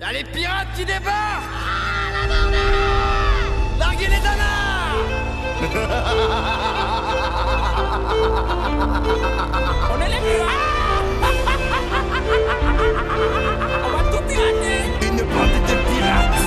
Y'a les pirates qui débarquent! Larguez les danards On est les pirates! On va tout pirater! Une bande de pirates!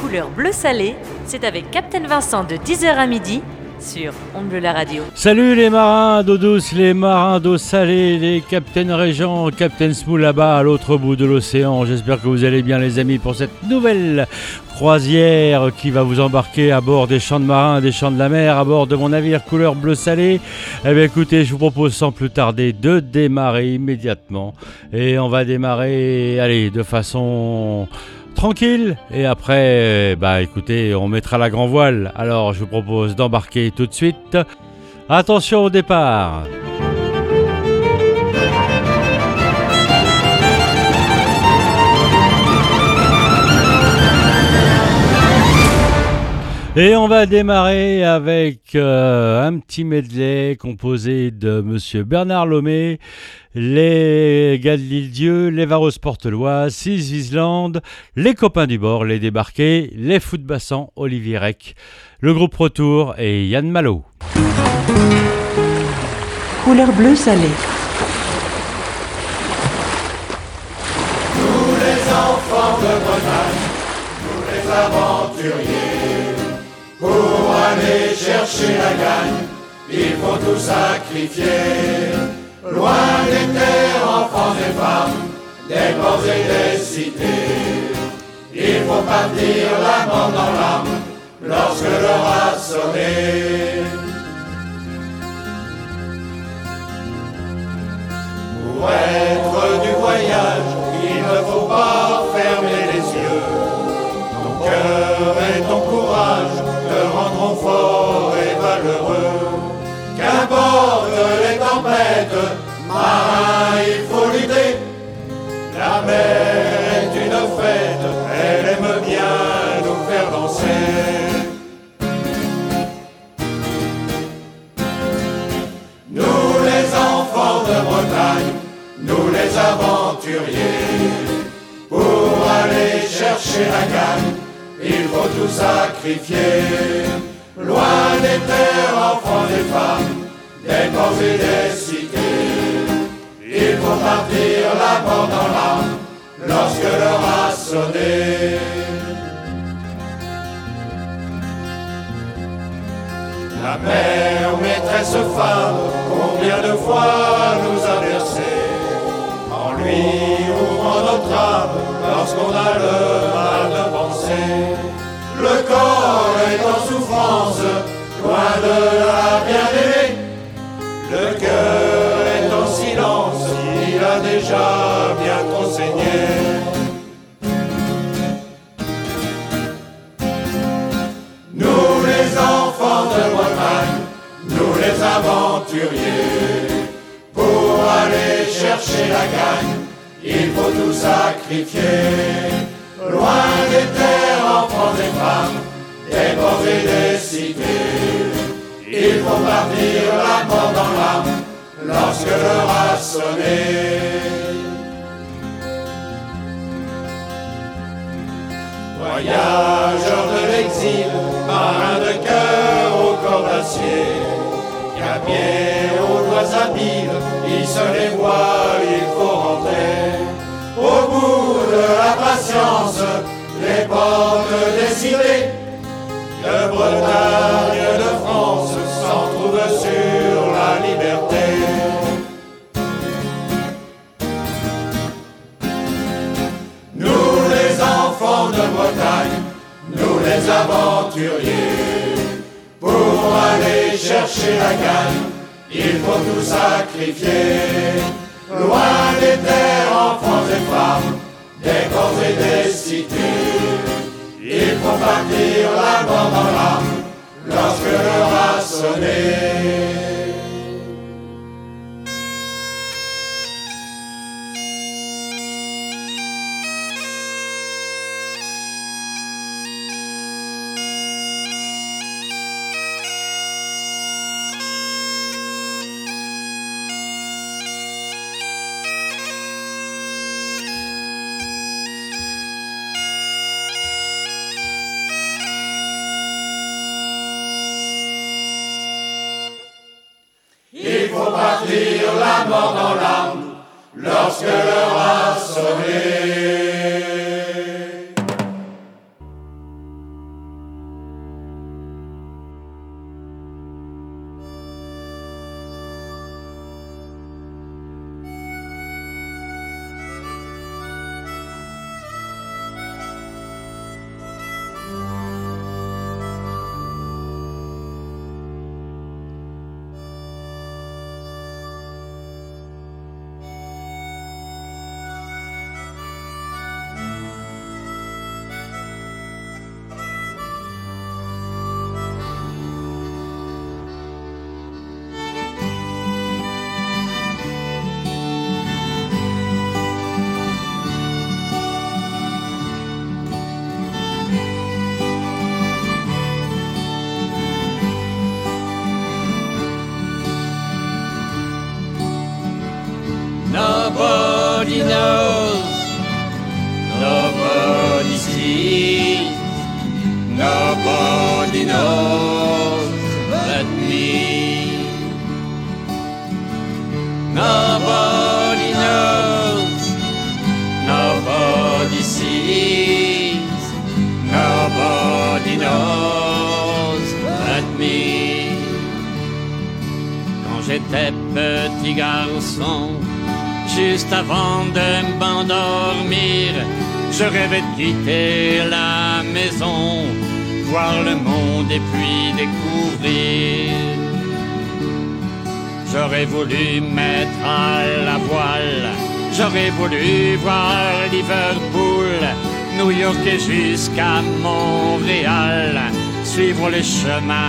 Couleur bleu salé, c'est avec Captain Vincent de 10h à midi sur On Bleu la radio. Salut les marins d'eau douce, les marins d'eau salée, les Captain Régent, Captain Smou là-bas à l'autre bout de l'océan. J'espère que vous allez bien les amis pour cette nouvelle croisière qui va vous embarquer à bord des champs de marins, des champs de la mer, à bord de mon navire couleur bleu salé. Eh bien écoutez, je vous propose sans plus tarder de démarrer immédiatement. Et on va démarrer, allez, de façon tranquille. Et après bah écoutez on mettra la grand voile. Alors je vous propose d'embarquer tout de suite. Attention au départ. Et on va démarrer avec euh, un petit medley composé de Monsieur Bernard Lomé, les gars de l'île-dieu, les Varos Portelois, Six Island, les copains du bord, les débarqués, les footbassants, Olivier Rec, le groupe Retour et Yann Malo. Couleur bleu salé. Pour aller chercher la gagne, il faut tout sacrifier. Loin des terres, enfants et femmes, des ports et des cités. Il faut partir la dans l'âme lorsque l'heure a sonné. Pour être du voyage, il ne faut pas fermer les yeux. Ton cœur et ton courage te rendront fort aventuriers, pour aller chercher la gagne, il faut tout sacrifier. Loin des terres, enfants et femmes, des ports et des cités, il faut partir la mort dans l'âme lorsque l'heure a sonné. La mère, maîtresse femme, combien de fois nous a en lui ouvrant notre âme lorsqu'on a le mal de penser. Le corps est en souffrance, loin de la bien-aimée. Le cœur est en silence, il a déjà bien trop. Chercher la gagne, il faut tout sacrifier. Loin des terres, enfants et femmes, des ports et des cités, il faut partir la mort dans l'âme lorsque l'heure a sonné. Voyageurs de l'exil, marins de cœur au corps d'acier, camiers aux doigts habiles, ils se les voient, il faut rentrer. Au bout de la patience, les portes des cités, de Bretagne, de France, s'en trouvent sur la liberté. Nous les enfants de Bretagne, nous les aventuriers, pour aller chercher la gagne, il faut tout sacrifier. Loin des terres, enfants et femmes, des corps et des cités, il faut partir la mort dans lorsque l'heure a sonné. Quitter la maison, voir le monde et puis découvrir. J'aurais voulu mettre à la voile, j'aurais voulu voir Liverpool, New York et jusqu'à Montréal, suivre les chemins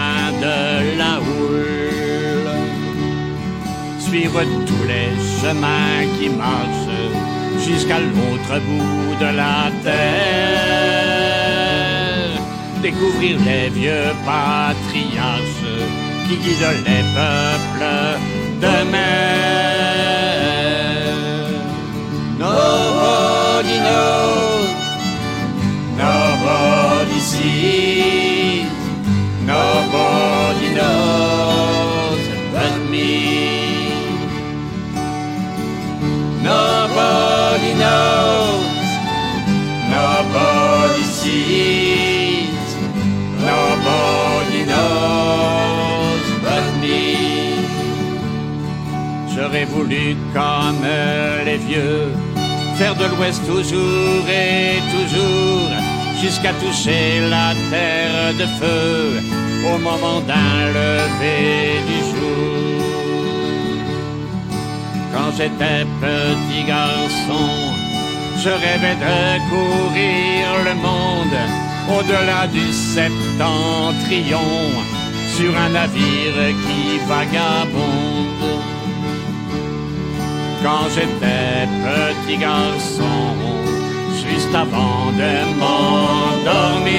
les vieux patriarches qui guident les peuples J'aurais voulu, comme les vieux, faire de l'Ouest toujours et toujours, jusqu'à toucher la terre de feu au moment d'un lever du jour. Quand j'étais petit garçon, je rêvais de courir le monde au-delà du septentrion sur un navire qui vagabonde. Quand j'étais petit garçon, juste avant de m'endormir,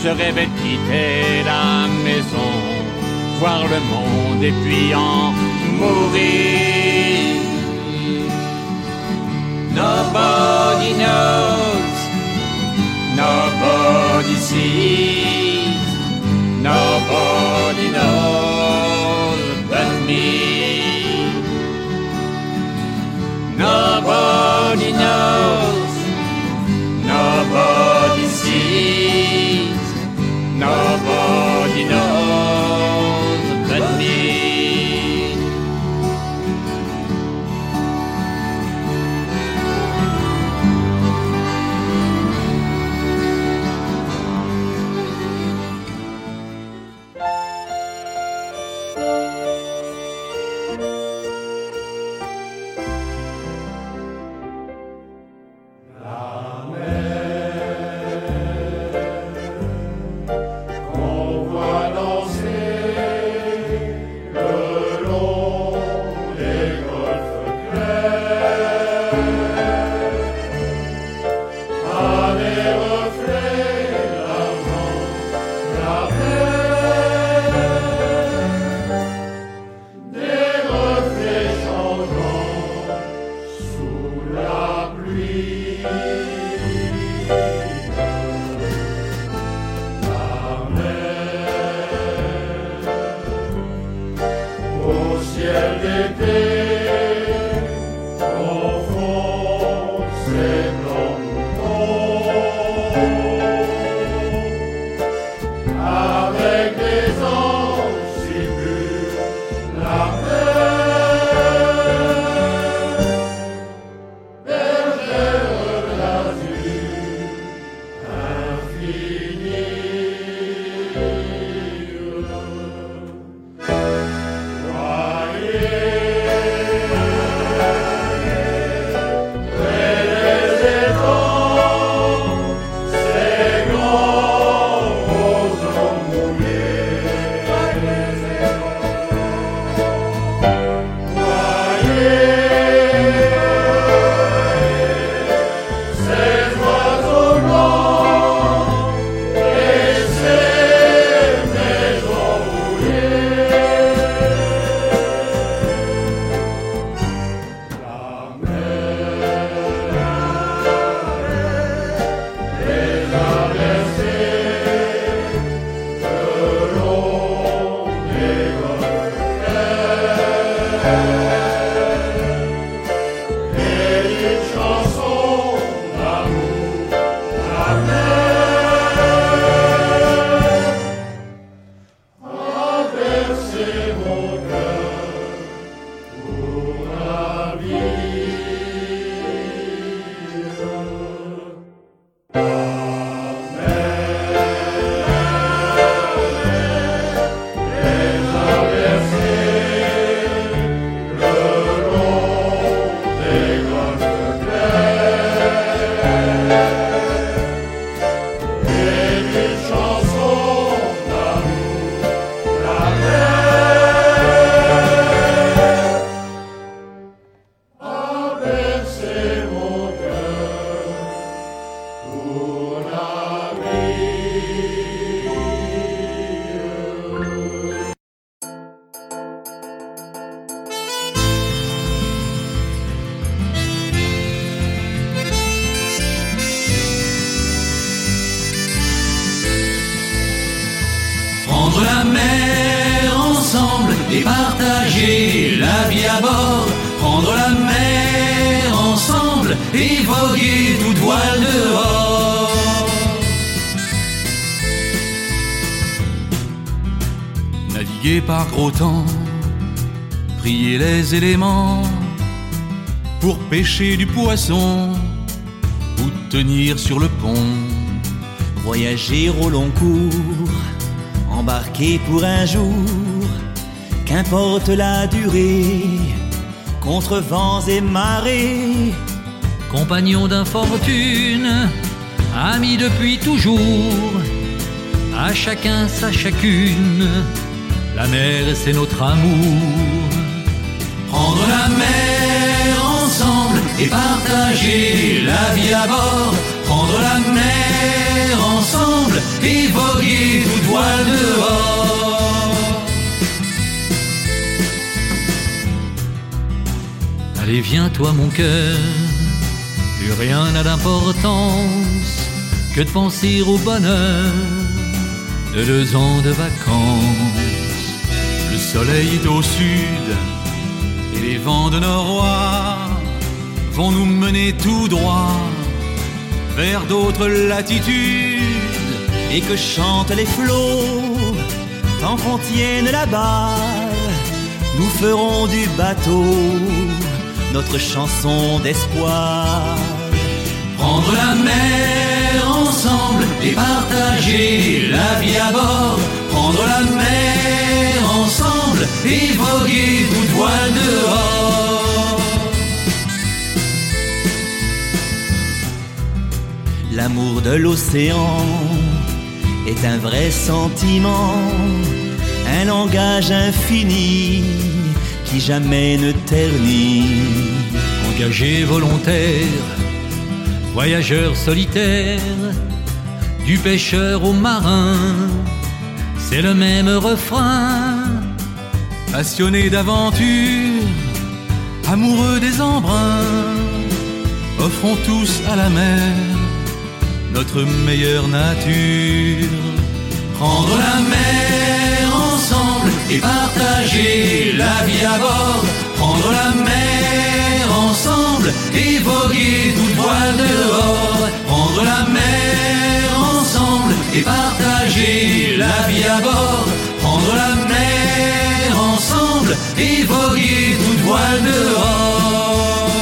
je rêvais de quitter la maison, voir le monde et puis en mourir. Nobody knows, nobody sees, nobody knows but me. Nobody knows, nobody sees, nobody knows pour pêcher du poisson ou tenir sur le pont. Voyager au long cours, embarquer pour un jour, qu'importe la durée, contre vents et marées. Compagnon d'infortune, amis depuis toujours, à chacun sa chacune, la mer c'est notre amour. Et partager la vie à bord. Prendre la mer ensemble et voguer toute voile dehors. Allez, viens toi mon cœur, plus rien n'a d'importance que de penser au bonheur de deux ans de vacances. Le soleil est au sud et les vents de noroît vont nous mener tout droit vers d'autres latitudes. et que chantent les flots, tant qu'on tienne la barre, nous ferons du bateau notre chanson d'espoir. Prendre la mer ensemble et partager la vie à bord. Prendre la mer ensemble et voguer toute voile dehors. L'amour de l'océan est un vrai sentiment, un langage infini qui jamais ne ternit. Engagé volontaire, voyageur solitaire, du pêcheur au marin, c'est le même refrain. Passionné d'aventure, amoureux des embruns, offrons tous à la mer notre meilleure nature. Prendre la mer ensemble et partager la vie à bord. Prendre la mer ensemble et voguer toute voile dehors, prendre la mer ensemble et partager la vie à bord, prendre la mer ensemble et voguer toute voile dehors.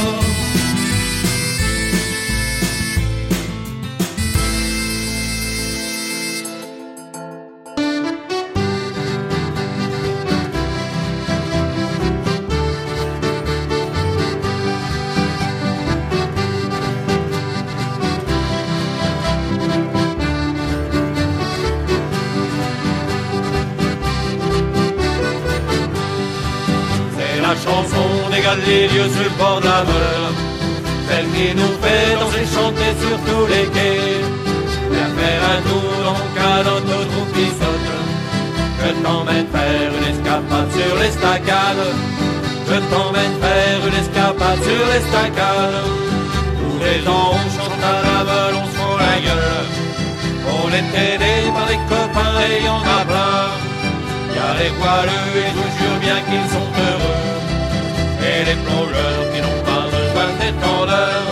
Celle qui nous fait danser, chanter sur tous les quais. Viens faire un tour dans mon canot, notre trou qui saute Je t'emmène faire une escapade sur l'estacade. Je t'emmène faire une escapade sur l'estacade. Tous les ans on chante à la meule, on se fout la gueule. On est aidé par des copains et y en a plein. Y a les voileux et je jure bien qu'ils sont heureux. Et les plongeurs qui n'ont pas besoin d'étendeur.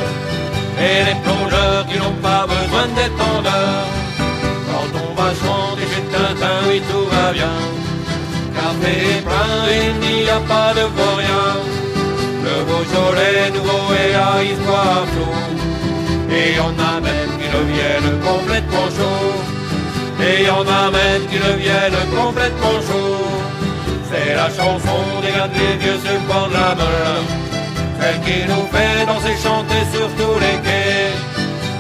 Et les plongeurs qui n'ont pas besoin d'étendeur. Quand on va chanter chez Tintin, oui tout va bien. Café est plein et il n'y a pas de vaurien. Le Beaujolais nouveau se voit à flot. Et on a même qui deviennent complètement chauds. Et y en a même qui deviennent complètement chauds. C'est la chanson des gars des vieux sur le bord de la Meule. Celle qui nous fait danser, chanter sur tous les quais.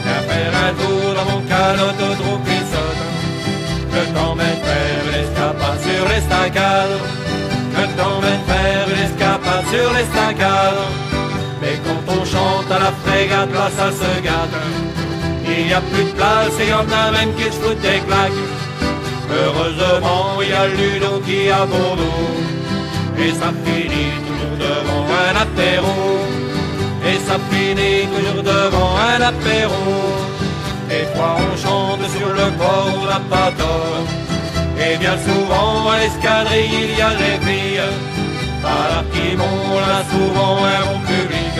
Viens faire un tour dans mon canot au qui sonne. Je t'emmène faire une escapade sur l'estacade. Je t'emmène faire une escapade sur l'estacade. Mais quand on chante à la frégate, là ça se gâte. Il n'y a plus de place et y en a même qui se foutent des claques. Heureusement, il y a Ludo qui a bon dos. Et ça finit toujours devant un apéro. Et ça finit toujours devant un apéro. Des fois on chante sur le n'a pas tort. Et bien souvent à l'escadrille il y a des filles. Alors qui m'ont là souvent un public.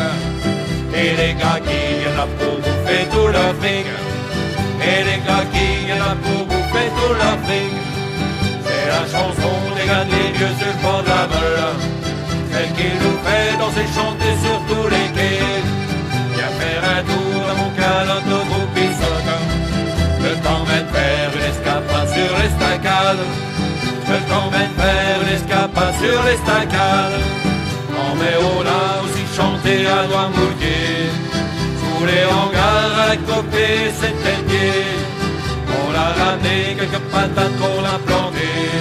Et les gars qui viennent là pour bouffer tout leur fric. Et les gars qui viennent là pour bouffer tout fric. C'est la chanson des gars des vieux sur le bord de. Celle qui nous fait danser, chanter sur tous les quais. Viens faire un tour dans mon canot au groupe. Je t'emmène faire une escapade sur l'estacade. Je t'emmène faire une escapade sur l'estacade. En mais on a aussi chanté à Noirmoutier. Sous les hangars à la copée, c'était. On a ramené quelques patates qu'on a plantées.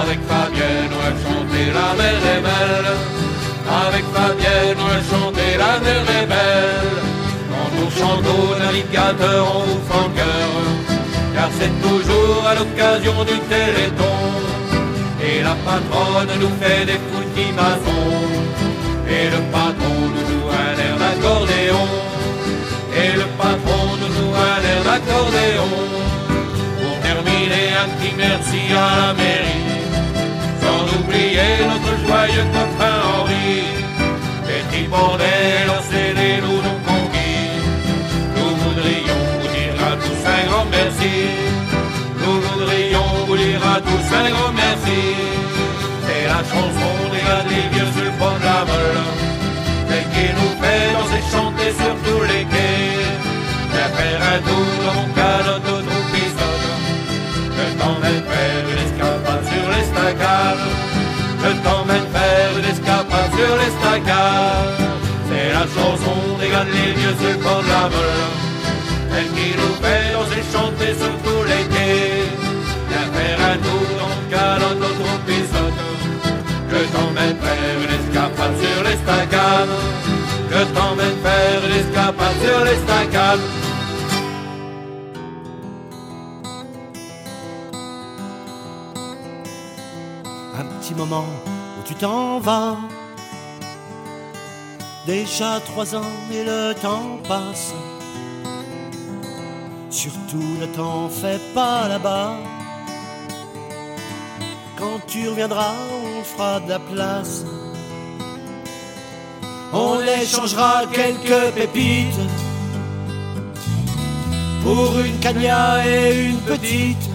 Avec Fabienne, on a chanté la mer est belle. Avec Fabienne, on a chanté la mer est belle. Quand on chante au navigateur, on le cœur. Car c'est toujours à l'occasion du téléthon. Et la patronne nous fait des foutis maçons. Merci à la mairie. Sans oublier notre joyeux copain Henri. Petit bordel, c'est des loups non conquis. Nous voudrions vous dire à tous un grand merci. Nous voudrions vous dire à tous un grand merci. C'est la chanson des gars des vieux sur le de la Meule. Celle qui nous fait danser, chanter sur tous les quais. Viens faire un tour dans sur l'estacade. C'est la chanson des gars des vieux sur le bord de la Meule. Elle qui nous fait danser, chanter sur tous les quais. Viens faire un tour dans trou qui sonne. Je t'emmène faire une escapade sur l'estacade. Je t'emmène faire une escapade sur. Un petit moment où tu t'en vas. Déjà trois ans et le temps passe. Surtout ne t'en fais pas là-bas. Quand tu reviendras, on fera de la place. On échangera quelques pépites pour une cagna et une petite.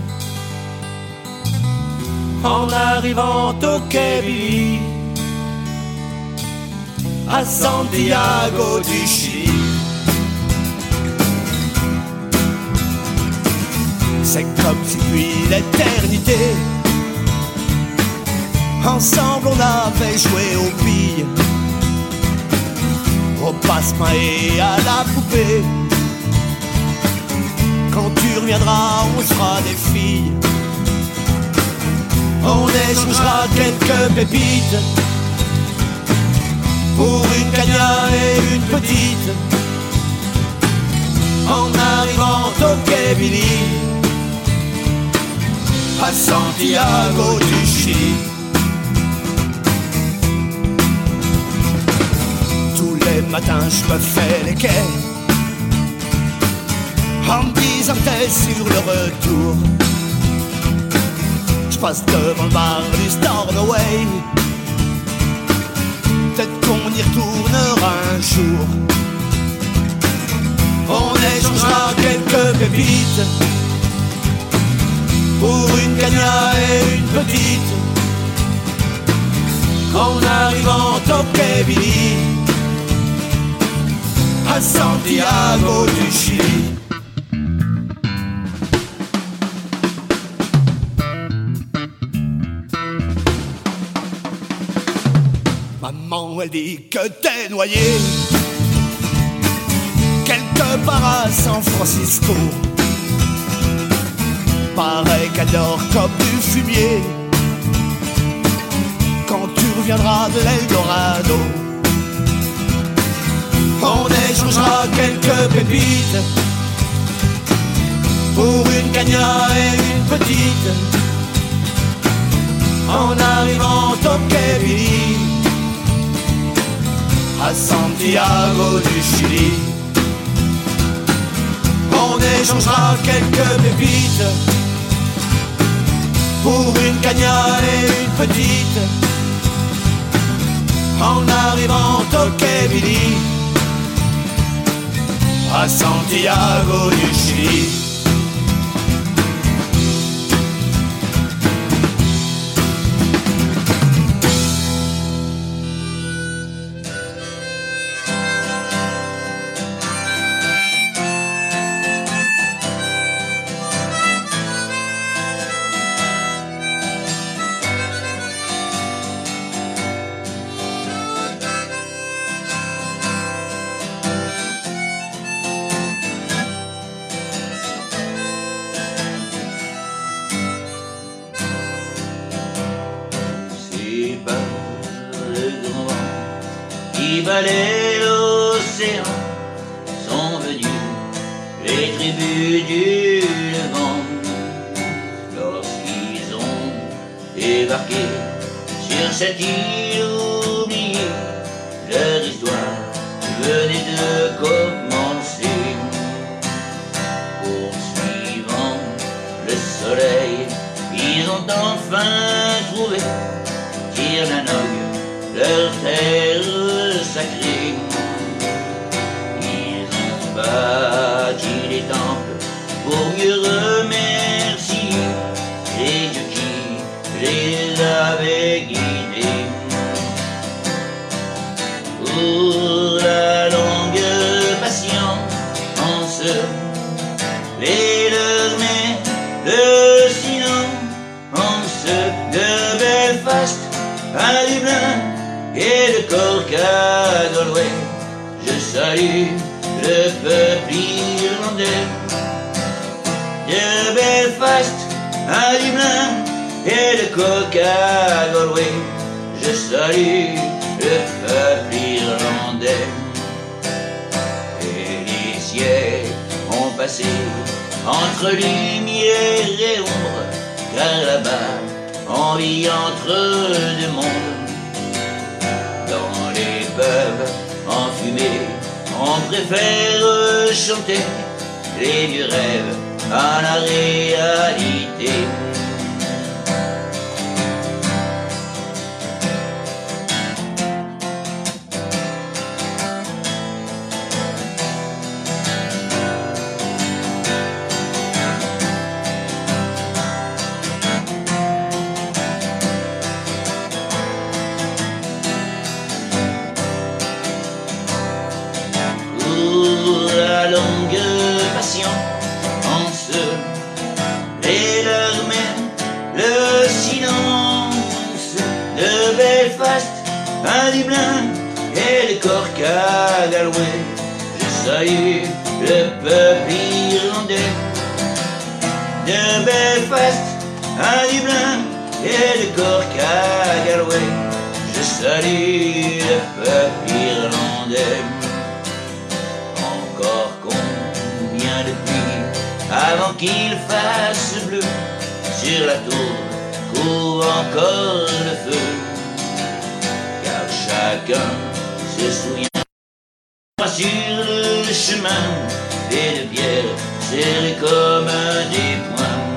En arrivant au Quai à Santiago du Chili. C'est comme si depuis l'éternité, ensemble on avait joué aux billes, au passe-main et à la poupée. Quand tu reviendras, on sera des filles. On échangera quelques pépites pour une cagna et une petite. En arrivant au Quai à Santiago du Chili. Tous les matins, je me fais les quais en t'es sur le retour. Je passe devant le bar du Stornoway. Peut-être qu'on y retournera un jour. On échangera quelques pépites pour une cagna et une petite. En arrivant au Billy, à Santiago du Chili. Elle dit que t'es noyé quelque part à San Francisco. Pareil qu'elle dort comme du fumier quand tu reviendras de l'Eldorado. On échangera quelques pépites pour une cagna et une petite. En arrivant au Quai à Santiago du Chili. On échangera quelques pépites pour une cagna et une petite. En arrivant au Billy, à Santiago du Chili. Se souvient sur le chemin et de pierre serré comme des poings.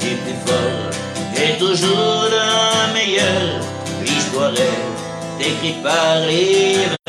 Et plus fort est toujours le meilleur. L'histoire est écrite par les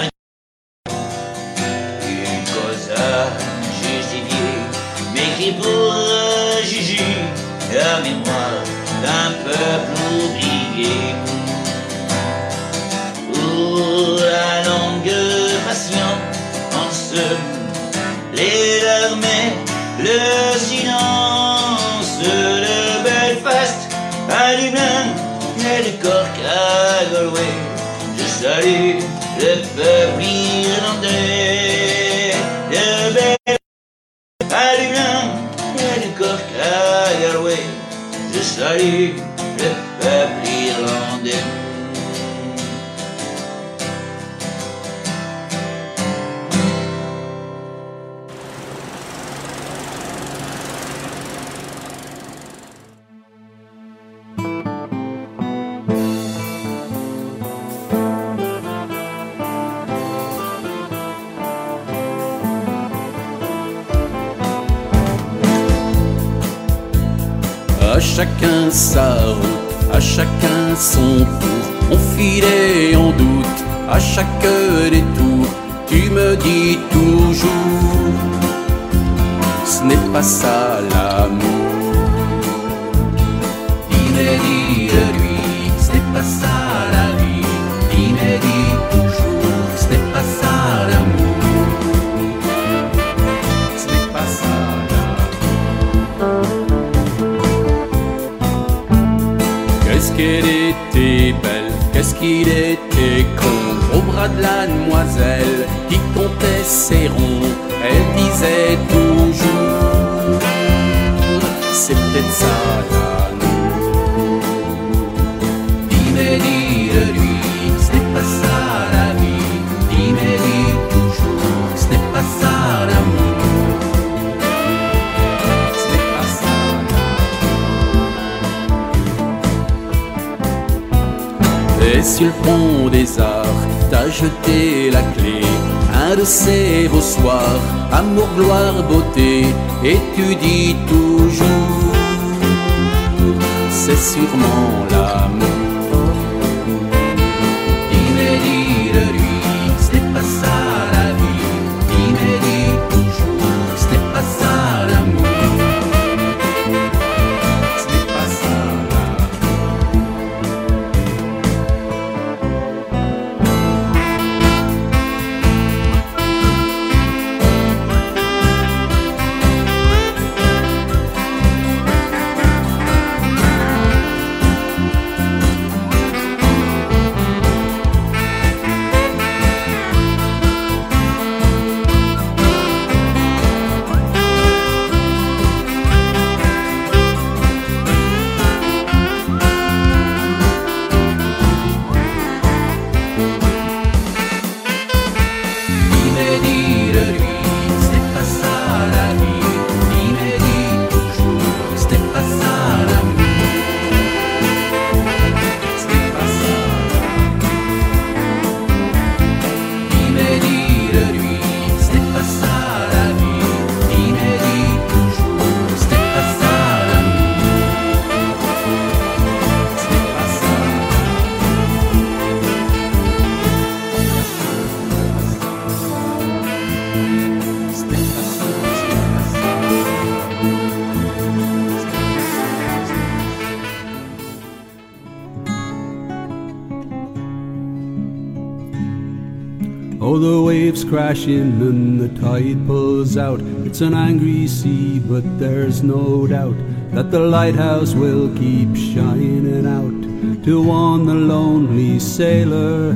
à chacun son tour. On file et on doute, à chaque détour. Tu me dis toujours, ce n'est pas ça l'amour. Qu'il était con Au bras de la demoiselle qui comptait ses ronds Elle disait toujours C'est peut-être ça sur le pont des arts, t'as jeté la clé. Un de ces beaux soirs, amour, gloire, beauté, et tu dis toujours, c'est sûrement l'amour. And the tide pulls out. It's an angry sea, but there's no doubt that the lighthouse will keep shining out to warn the lonely sailor.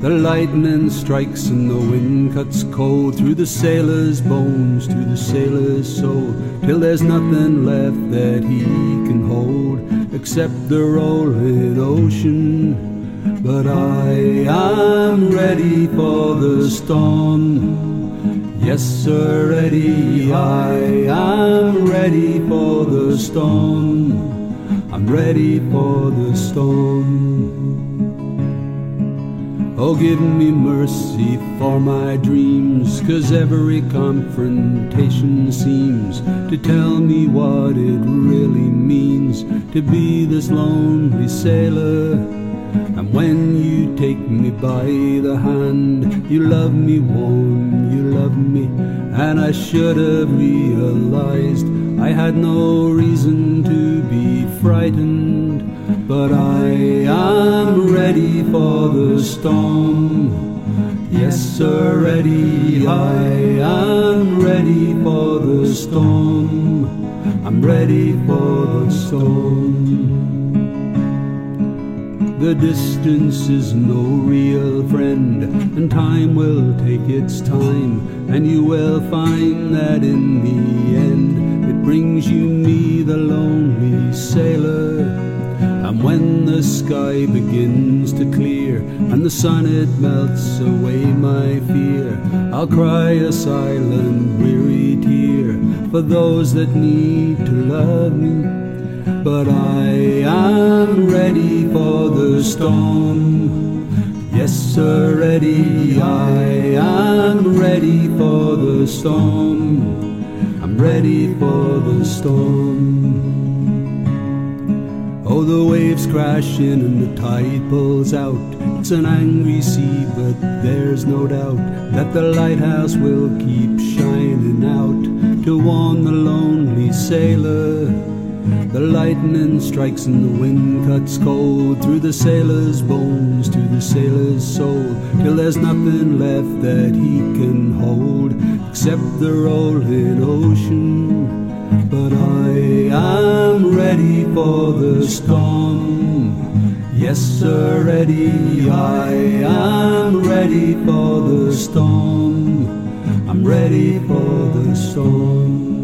The lightning strikes and the wind cuts cold through the sailor's bones, to the sailor's soul, till there's nothing left that he can hold except the rolling ocean. But I am ready for the storm. Yes, sir, ready. I am ready for the storm. I'm ready for the storm. Oh, give me mercy for my dreams, cause every confrontation seems to tell me what it really means to be this lonely sailor. When you take me by the hand, you love me warm, you love me, and I should have realized I had no reason to be frightened. But I am ready for the storm. Yes, sir, ready. I am ready for the storm. I'm ready for the storm. The distance is no real friend, and time will take its time, and you will find that in the end it brings you me, the lonely sailor. And when the sky begins to clear and the sun it melts away my fear, I'll cry a silent, weary tear for those that need to love me. But I am ready for the storm. Yes, sir, ready. I am ready for the storm. I'm ready for the storm. Oh, the waves crash in and the tide pulls out. It's an angry sea, but there's no doubt that the lighthouse will keep shining out to warn the lonely sailor. The lightning strikes and the wind cuts cold through the sailor's bones to the sailor's soul, till there's nothing left that he can hold except the rolling ocean. But I am ready for the storm. Yes, sir, ready. I am ready for the storm. I'm ready for the storm.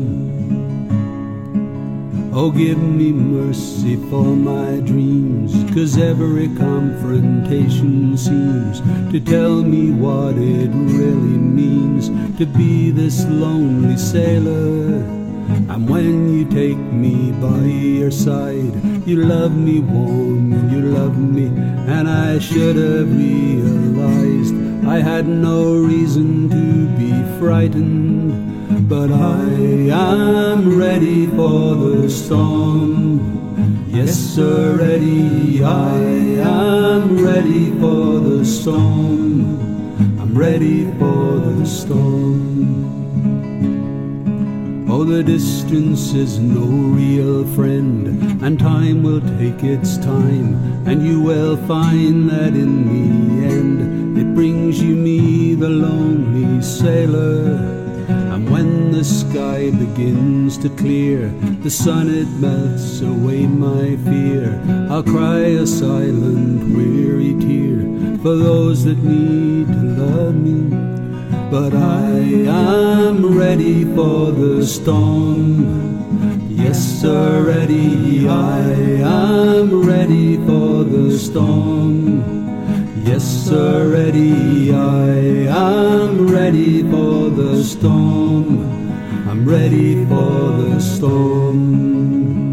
Oh, give me mercy for my dreams, cause every confrontation seems to tell me what it really means to be this lonely sailor. And when you take me by your side, you love me warm, you love me, and I should have realized I had no reason to be frightened. But I am ready for the storm. Yes, sir, ready. I am ready for the storm. I'm ready for the storm. Oh, the distance is no real friend, and time will take its time, and you will find that in the end it brings you me, the lonely sailor. When the sky begins to clear, the sun it melts away my fear. I'll cry a silent, weary tear for those that need to love me. But I am ready for the storm. Yes, sir, ready. I am ready for the storm. Yes, sir, ready. I am ready for the storm. I'm ready for the storm.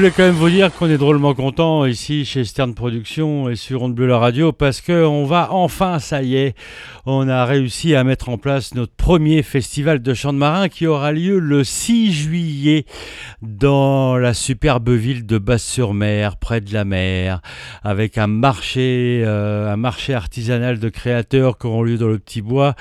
Voulais quand même vous dire qu'on est drôlement content ici chez Stern Productions et sur Onde Bleue la radio parce qu'on va enfin, ça y est, on a réussi à mettre en place notre premier festival de chant de marin qui aura lieu le 6 juillet dans la superbe ville de Basse-sur-Mer, près de la mer, avec un marché, euh, un marché artisanal de créateurs qui auront lieu dans le Petit Bois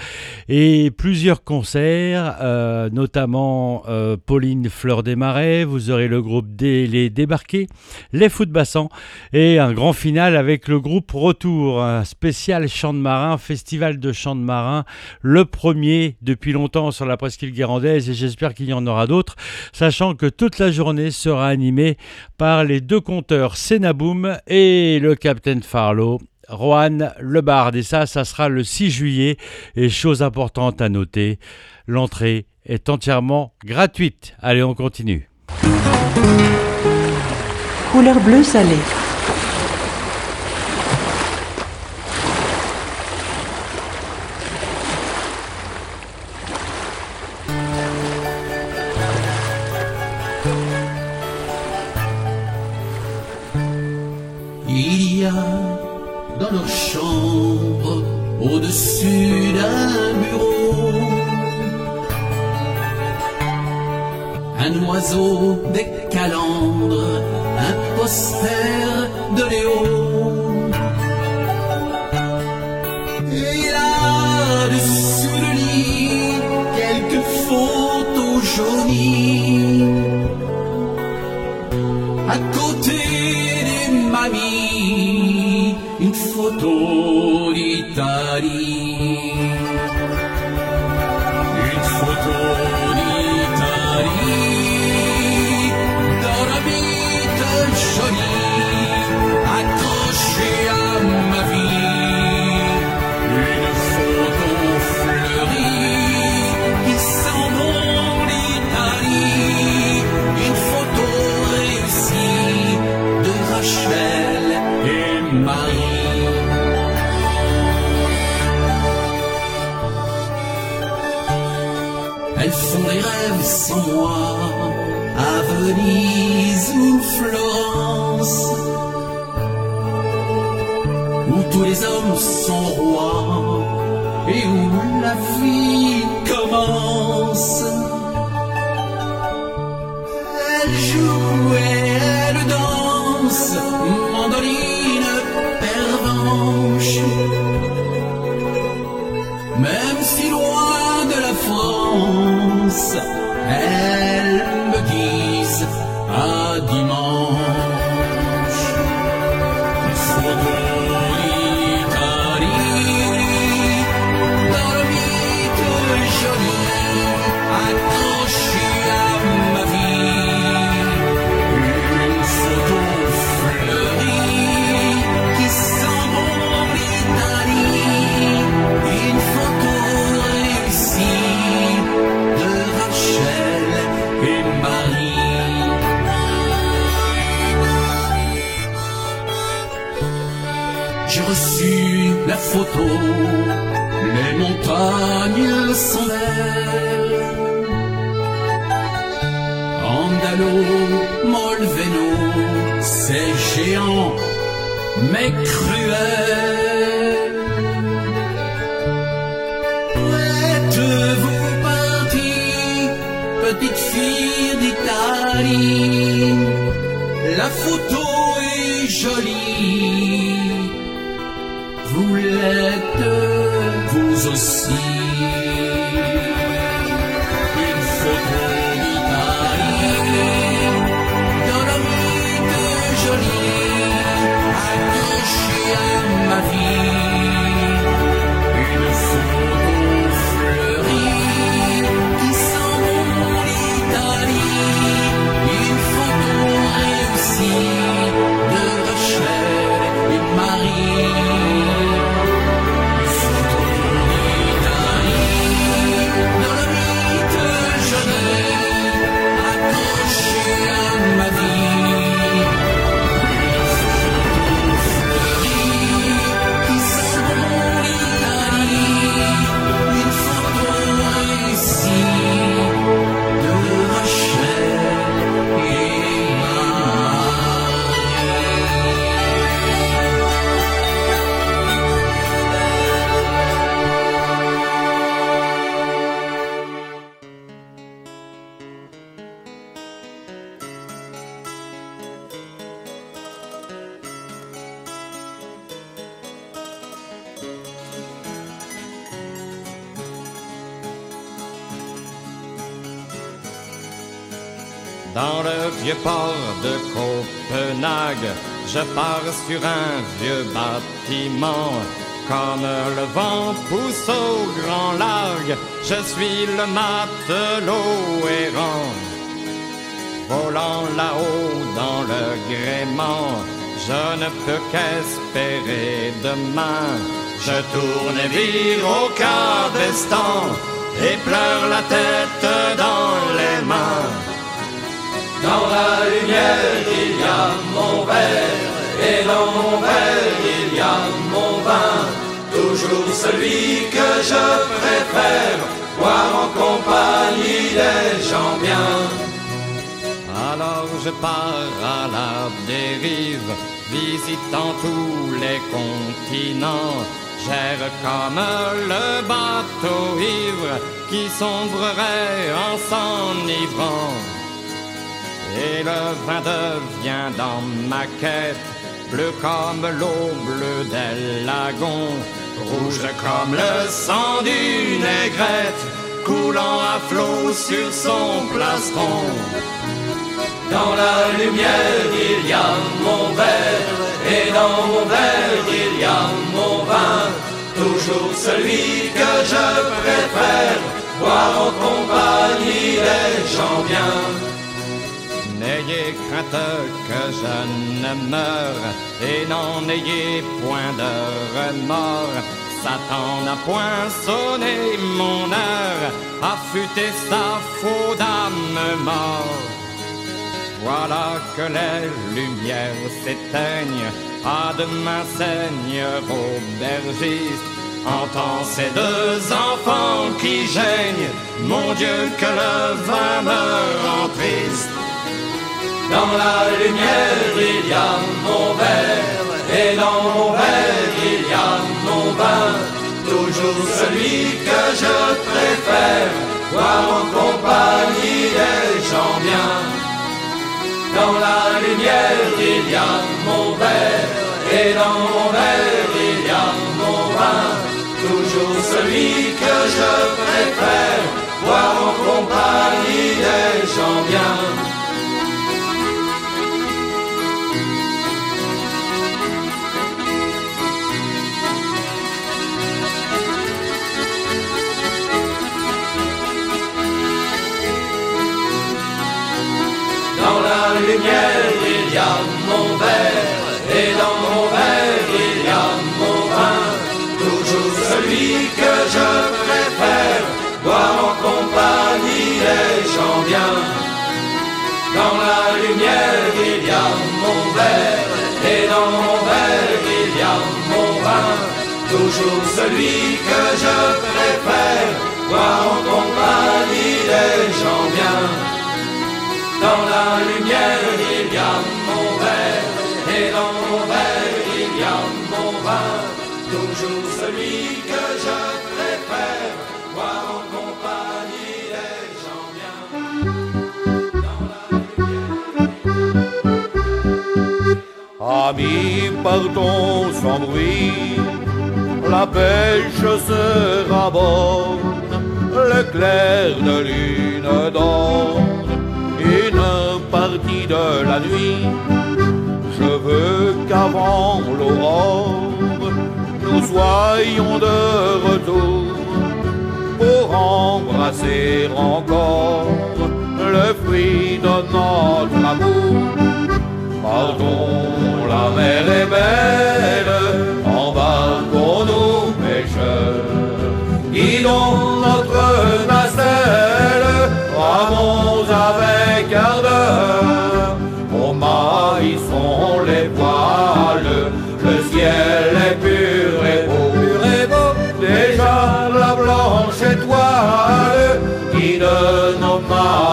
et plusieurs concerts, euh, notamment euh, Pauline Fleur des Marais. Vous aurez le groupe D et les débarqués, les fous de bassan et un grand final avec le groupe Retour, un spécial chant de marin, festival de chant de marin, le premier depuis longtemps sur la presqu'île guérandaise et j'espère qu'il y en aura d'autres, sachant que toute la journée sera animée par les deux conteurs Senaboum et le Captain Farlow. Rohan Lebard et ça, ça sera le 6 juillet et chose importante à noter, l'entrée est entièrement gratuite. Allez, on continue. Couleur bleu salé. Je pars sur un vieux bâtiment. Comme le vent pousse au grand largue, je suis le matelot errant. Volant là-haut dans le gréement, je ne peux qu'espérer demain. Je tourne et vire au cabestan et pleure la tête dans les mains. Dans la lumière, il y a mon verre, et dans mon verre, il y a mon vin. Toujours celui que je préfère, boire en compagnie des gens bien. Alors je pars à la dérive, visitant tous les continents. J'erre comme le bateau ivre qui sombrerait en s'enivrant. Et le vin devient dans ma quête bleu comme l'eau bleue des lagons, rouge comme le sang d'une aigrette, coulant à flot sur son plastron. Dans la lumière, il y a mon verre, et dans mon verre, il y a mon vin. Toujours celui que je préfère, boire en compagnie des gens bien. N'ayez crainte que je ne meure, et n'en ayez point de remords. Satan n'a point sonné mon heure, affûté sa faux d'âme mort. Voilà que les lumières s'éteignent, à demain Seigneur aubergiste. Entends ces deux enfants qui gênent, mon Dieu que le vin me rend triste. Dans la lumière, il y a mon verre, et dans mon verre, il y a mon vin. Toujours celui que je préfère, boire en compagnie des gens bien. Dans la lumière, il y a mon verre, et dans mon verre, il y a mon vin. Toujours celui que je préfère, boire en compagnie des gens bien. Il y a mon verre, et dans mon verre, il y a mon vin. Toujours celui que je préfère, boire en compagnie des gens bien. Dans la lumière, il y a mon verre, et dans mon verre, il y a mon vin. Toujours celui que je préfère, boire en compagnie des gens bien. Dans la lumière, Toujours celui que je préfère, boire en compagnie des gens bien. Amis, partons sans bruit, la pêche sera bonne, le clair de lune d'or, une partie de la nuit. Je veux qu'avant l'aurore, nous soyons de retour pour embrasser encore le fruit de notre amour. Pardon, la mer est belle, embarquons-nous pêcheurs, guidons notre nacelle, ramons avec ardeur,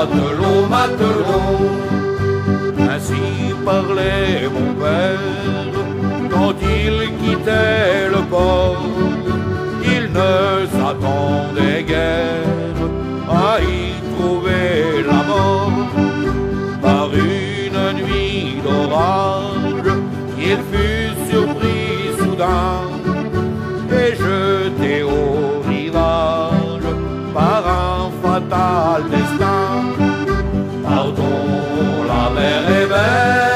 matelots, matelots. Ainsi parlait mon père quand il quittait le port. Il ne s'attendait guère à y trouver la mort. Par une nuit d'orage, il fut fatal destin. Pardon, la mer est belle.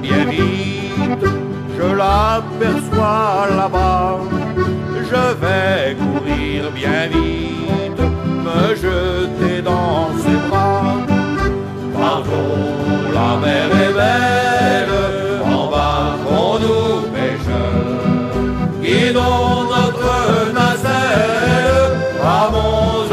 Bien vite, je l'aperçois là-bas, je vais courir bien vite, me jeter dans ses bras. Partons, la mer est belle, embarquons-nous pêcheurs, guidons notre nacelle, ramons avec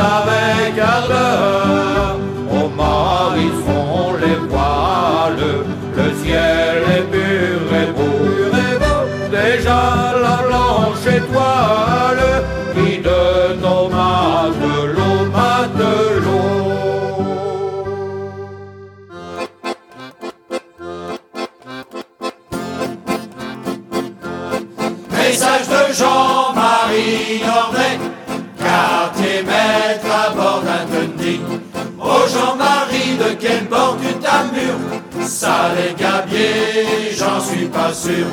quel bord tu t'ammures Ça les gabiers, j'en suis pas sûr.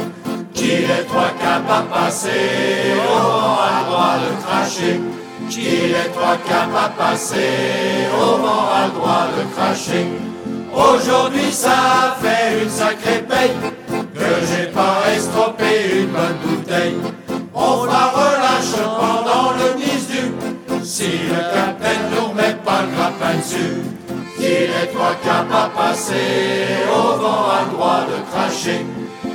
Qu'il est toi capable de passer au vent à droit de cracher. Qu'il est toi capable de passer au vent à droit de cracher. Aujourd'hui ça fait une sacrée paye que j'ai pas estropé une bonne bouteille. On fera relâche pendant le du si le capitaine nous remet pas le grappin dessus. Est toi capable de passer au vent à droit de cracher.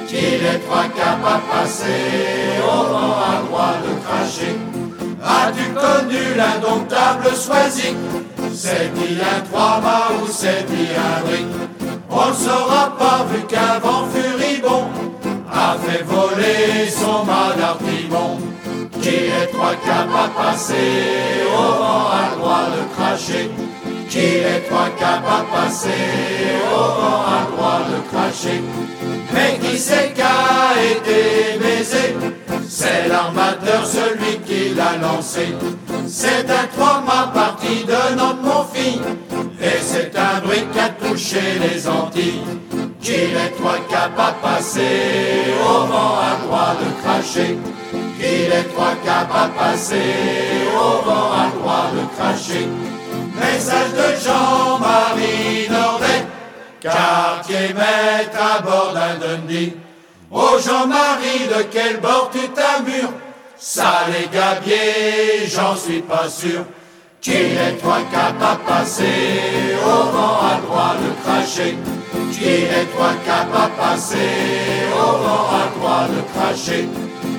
Qu'il est toi capable de passer au vent à droit de cracher. As-tu connu l'indomptable Swazik? C'est-il un trois-mâts ou c'est-il un brick On ne saura pas vu qu'un vent furibond a fait voler son mât d'artimon. Qui est toi capable de passer au vent à droit de cracher Qui est toi capable de passer au vent à droit de cracher. Mais qui c'est qu'a été baisé? C'est l'armateur, celui qui l'a lancé. C'est un trois-mâts parti de notre mon fille Et c'est un bruit qui a touché les Antilles. Qu'il est toi capable de passer au vent à droit de cracher. Qu'il est toi capable de passer au vent à droit de cracher Message de Jean-Marie Nordet Quartier maître à bord d'un Dundee. Oh Jean-Marie, de quel bord tu t'ammures Ça les gabiers, j'en suis pas sûr. Qu'il est toi capable de passer au vent à droit de cracher. Qu'il est toi capable de passer au vent à droit de cracher.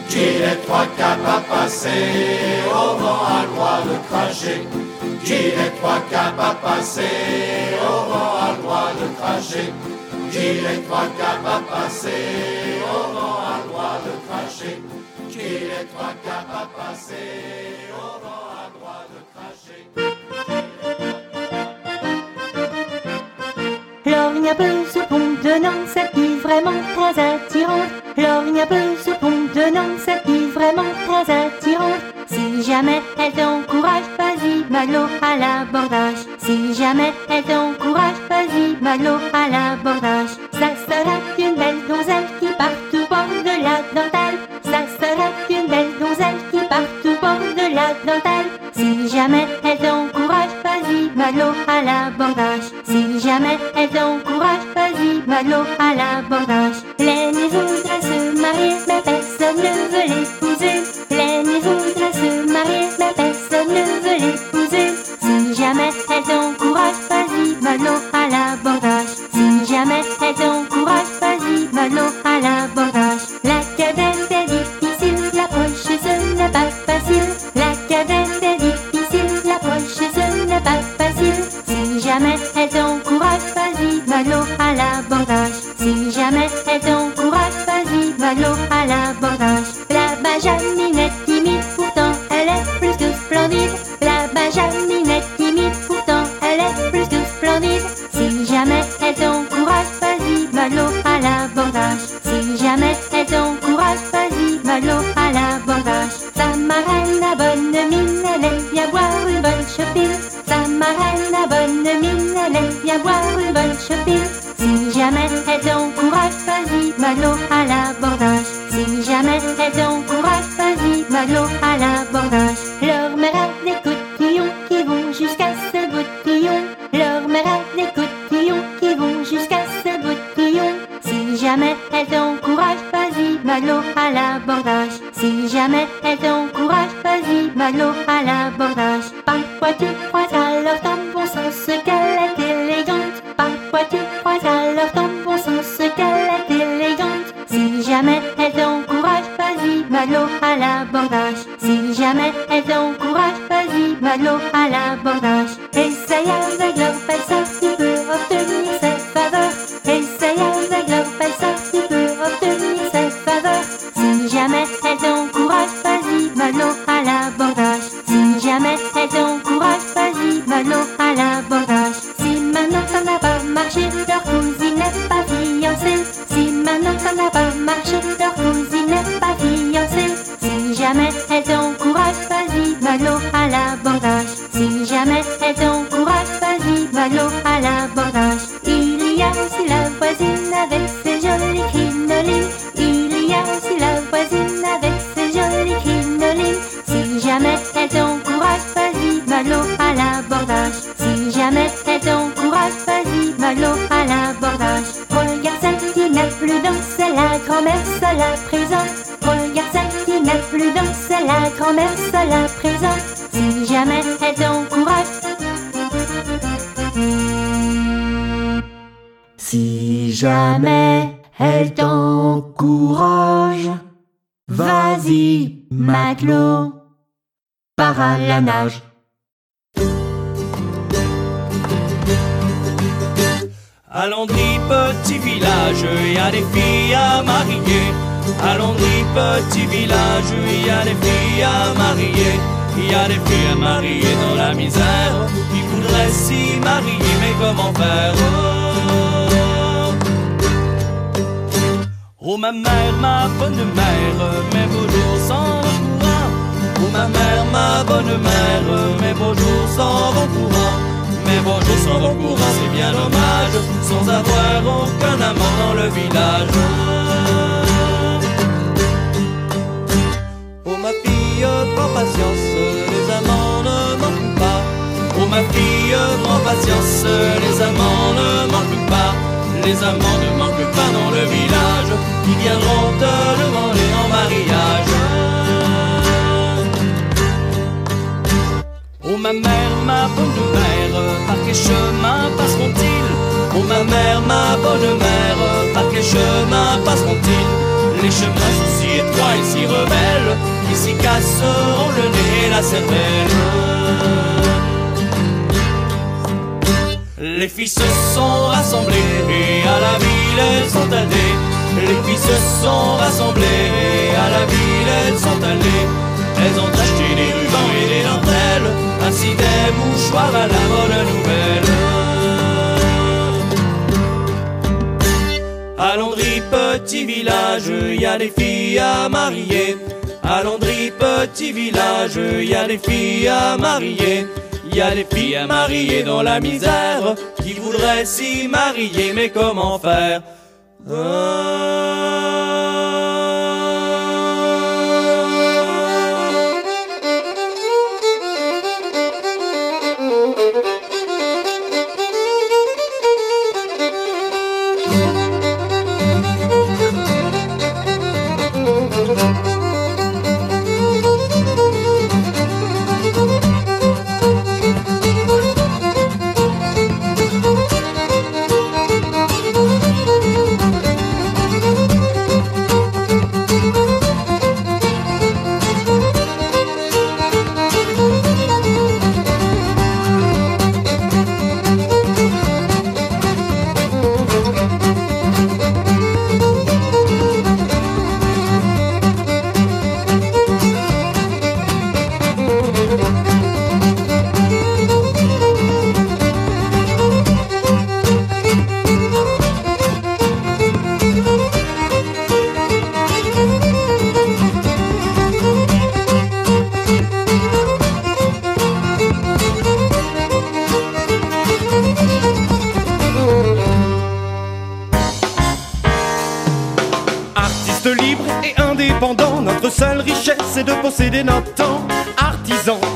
Qu'il est toi capable de passer au vent à droit de cracher Qu'il est toi capable de passer au vent à droit de cracher Qu'il est toi capable de passer au vent à droit de cracher Qu'il est toi capable de passer au vent Lorgna bleu ce pont de Nantes, cette île vraiment très attirante. Lorgna bleu ce pont de Nantes, cette île vraiment très attirante. Si jamais elle t'encourage, vas-y Malo à l'abordage. Si jamais elle t'encourage, vas-y Malo à l'abordage. Ça sera une belle donzelle qui part tout bord de la dentelle. Ça sera une belle donzelle qui part tout bord de la dentelle. Si jamais elle t'encourage, vas-y Malo à l'abordage. Jamais elle t'encourage, vas-y Malo à l'abordage. L'aîné voudrait se marier, mais personne ne veut l'épouser.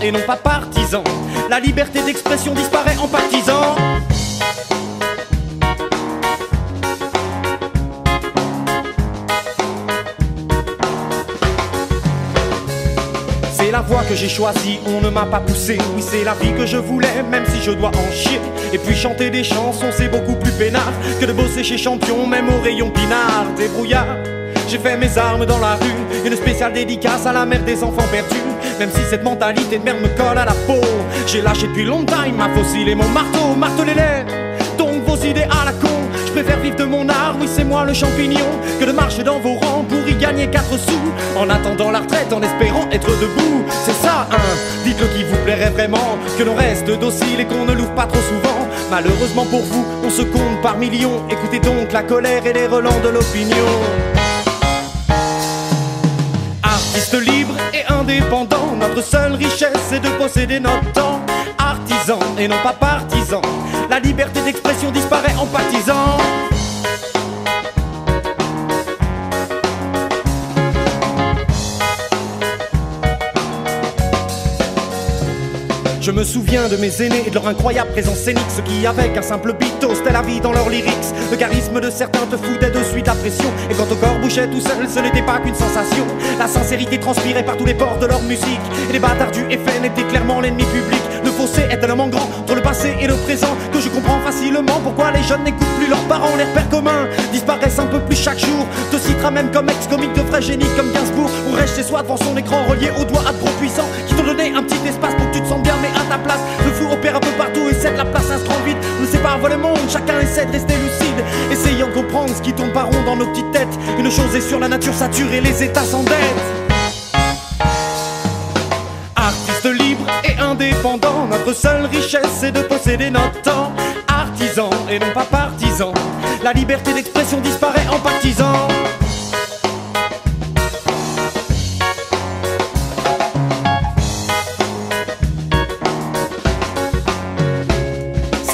Et non pas partisan, la liberté d'expression disparaît en partisan. C'est la voie que j'ai choisie, on ne m'a pas poussé. Oui, c'est la vie que je voulais, même si je dois en chier. Et puis chanter des chansons, c'est beaucoup plus peinard que de bosser chez Champion, même au rayon pinard. Débrouillard, j'ai fait mes armes dans la rue. Une spéciale dédicace à la mère des enfants perdus. Même si cette mentalité de merde me colle à la peau, j'ai lâché depuis longtemps ma fossile et mon marteau, martelez-les. Donc vos idées à la con, je préfère vivre de mon art, oui c'est moi le champignon, que de marcher dans vos rangs pour y gagner 4 sous, en attendant la retraite, en espérant être debout. C'est ça, hein, dites-le qui vous plairait vraiment, que l'on reste docile et qu'on ne l'ouvre pas trop souvent. Malheureusement pour vous, on se compte par millions, écoutez donc la colère et les relents de l'opinion. Artiste libre et indépendant, notre seule richesse est de posséder notre temps. Artisan et non pas partisan, la liberté d'expression disparaît en partisan. Je me souviens de mes aînés et de leur incroyable présence scénique, ce qui avec un simple bito, c'était la vie dans leurs lyrics. Le charisme de certains te foutait de suite la pression, et quand ton corps bougeait tout seul, ce n'était pas qu'une sensation. La sincérité transpirait par tous les ports de leur musique, et les bâtards du FN étaient clairement l'ennemi public. Le fossé est tellement grand entre le passé et le présent que je comprends facilement pourquoi les jeunes n'écoutent plus leurs parents. Les repères communs disparaissent un peu plus chaque jour. Te citera même comme ex-comique de vrai génie comme Gainsbourg, ou reste chez soi devant son écran relié au doigt à trop puissant qui t'ont donné un petit espace pour que tu te sens bien, place. Le fou opère un peu partout et cède la place à. Ne sait pas voler le monde, chacun essaie de rester lucide, essayant de comprendre ce qui tourne par rond dans nos petites têtes. Une chose est sûre, la nature sature et les états s'endettent. Artiste libre et indépendant, notre seule richesse est de posséder notre temps. Artisan et non pas partisan, la liberté d'expression disparaît en partisan.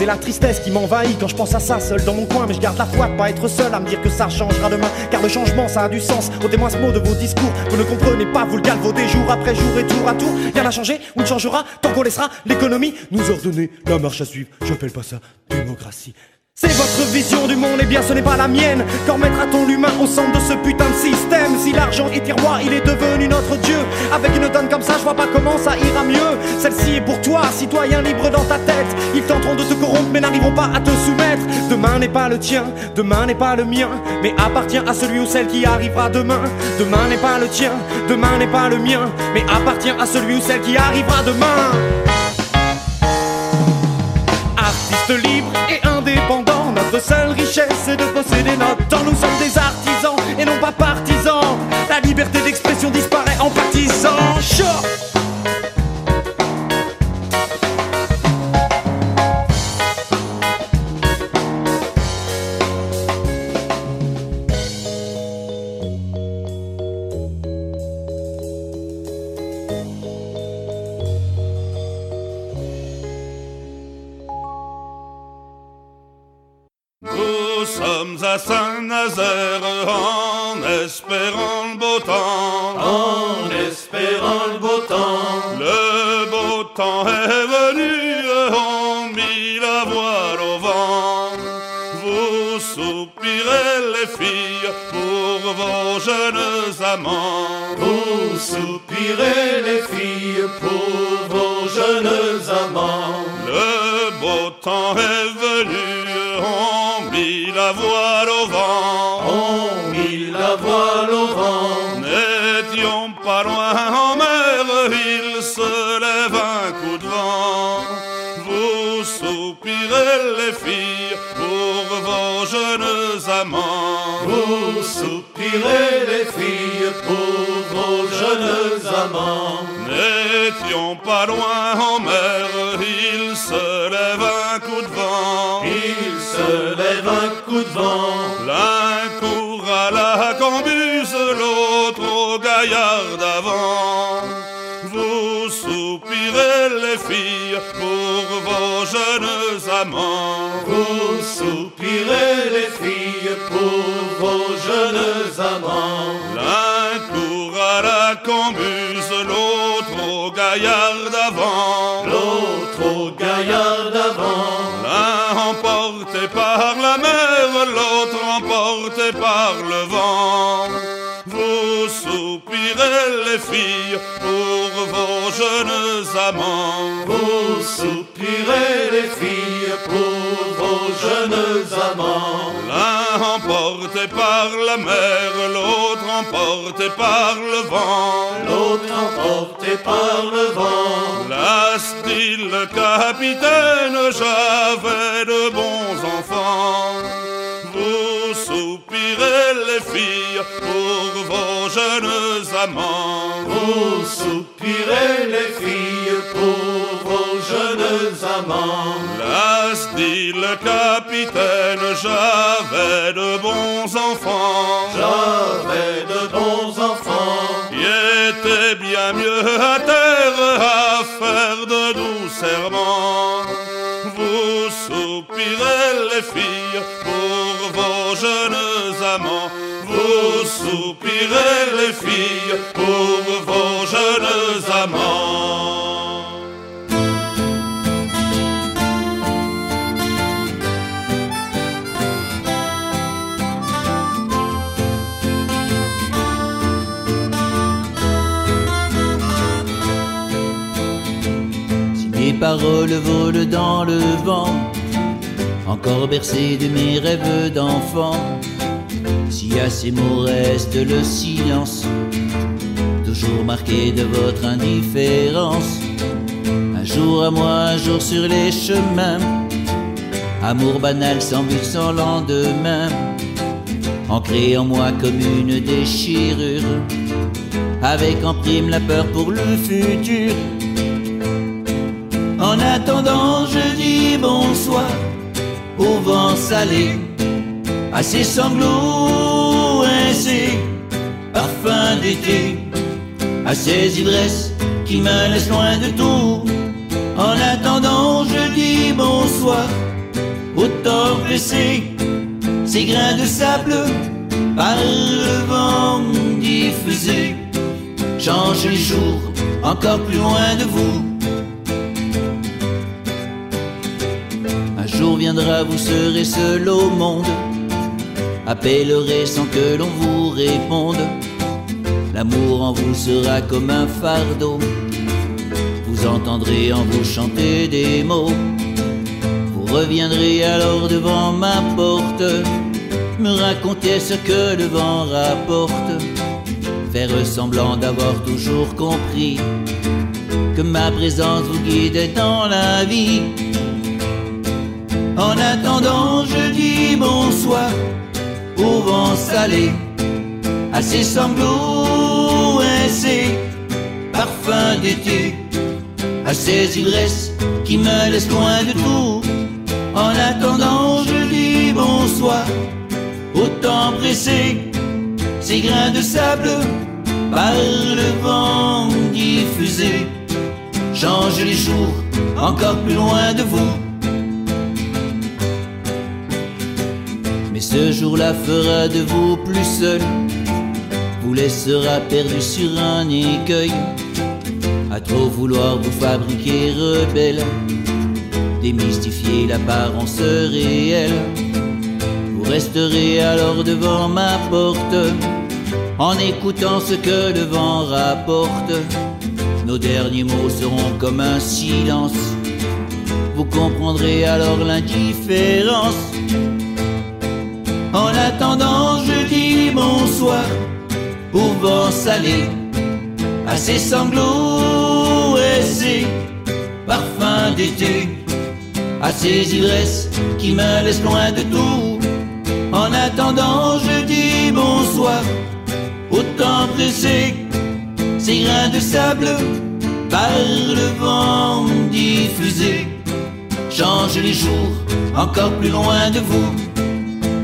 La tristesse qui m'envahit. Quand je pense à ça seul dans mon coin Mais je garde la foi de pas être seul à me dire que ça changera demain. Car le changement ça a du sens. Ôtez-moi ce mot de vos discours Vous ne comprenez pas, vous le galvaudez jour après jour et tour à tour. Rien n'a changé ou ne changera tant qu'on laissera l'économie nous ordonner la marche à suivre. J'appelle pas ça démocratie c'est votre vision du monde, et bien ce n'est pas la mienne. Quand mettra-t-on l'humain au centre de ce putain de système? Si l'argent est roi, il est devenu notre dieu. Avec une donne comme ça, je vois pas comment ça ira mieux. Celle-ci est pour toi, citoyen libre dans ta tête. Ils tenteront de te corrompre, mais n'arriveront pas à te soumettre. Demain n'est pas le tien, demain n'est pas le mien, mais appartient à celui ou celle qui arrivera demain. Demain n'est pas le tien, demain n'est pas le mien, mais appartient à celui ou celle qui arrivera demain. Artiste libre et indépendant, notre seule richesse est de posséder notre temps. Nous sommes des artisans et non pas partisans. La liberté d'expression disparaît en partisan. Chaud sommes à Saint-Nazaire en espérant le beau temps. En espérant le beau temps. Le beau temps est venu, on mit la voile au vent. Vous soupirez les filles pour vos jeunes amants. Vous soupirez les filles pour vos jeunes amants. Le beau temps est venu, on la voile au vent. On mit la voile au vent. N'étions pas loin en mer, il se lève un coup de vent. Vous soupirez les filles pour vos jeunes amants. Vous soupirez les filles pour vos jeunes amants. N'étions pas loin en mer, il se lève un un coup de vent. L'un court à la cambuse, l'autre au gaillard d'avant. Vous soupirez les filles pour vos jeunes amants. Vous soupirez les filles pour vos jeunes amants. L'un court à la cambuse, l'autre au gaillard d'avant. Par la mer, l'autre emporté par le vent. Vous soupirez les filles pour vos jeunes amants. Vous soupirez les filles pour vos jeunes amants. Emporté par la mer, l'autre emporté par le vent. L'autre emporté par le vent. Dit le capitaine, j'avais de bons enfants. Vous soupirez les filles pour vos jeunes amants. Vous soupirez les filles pour amants. Là, dit le capitaine, j'avais de bons enfants. J'avais de bons enfants. Qui étaient bien mieux à terre à faire de doux serments. Vous soupirez les filles pour vos jeunes amants. Vous soupirez les filles pour vos jeunes amants. Paroles volent dans le vent, encore bercé de mes rêves d'enfant, si à ces mots reste le silence, toujours marqué de votre indifférence, un jour à moi, un jour sur les chemins, amour banal sans but, sans lendemain, ancré en moi comme une déchirure, avec en prime la peur pour le futur. En attendant, je dis bonsoir au vent salé, à ces sanglots ces parfums d'été, à ces ivresses qui me laissent loin de tout. En attendant, je dis bonsoir au temps blessé, ces grains de sable par le vent diffusé. Change les jours encore plus loin de vous. Viendra, vous serez seul au monde. Appellerez sans que l'on vous réponde. L'amour en vous sera comme un fardeau. Vous entendrez en vous chanter des mots. Vous reviendrez alors devant ma porte. Me raconter ce que le vent rapporte. Faire semblant d'avoir toujours compris que ma présence vous guide dans la vie. En attendant, je dis bonsoir au vent salé, à ces sanglots parfums d'été, à ces ivresses qui me laissent loin de tout. En attendant, je dis bonsoir au temps pressé, ces grains de sable par le vent diffusé. Change les jours encore plus loin de vous. Ce jour-là fera de vous plus seul, vous laissera perdu sur un écueil, à trop vouloir vous fabriquer rebelle, démystifier l'apparence réelle. Vous resterez alors devant ma porte, en écoutant ce que le vent rapporte. Nos derniers mots seront comme un silence, vous comprendrez alors l'indifférence. En attendant, je dis bonsoir au vent salé, à ces sanglots et ces parfums d'été, à ces ivresses qui me laissent loin de tout. En attendant, je dis bonsoir au temps pressé, ces grains de sable par le vent diffusé. Change les jours encore plus loin de vous.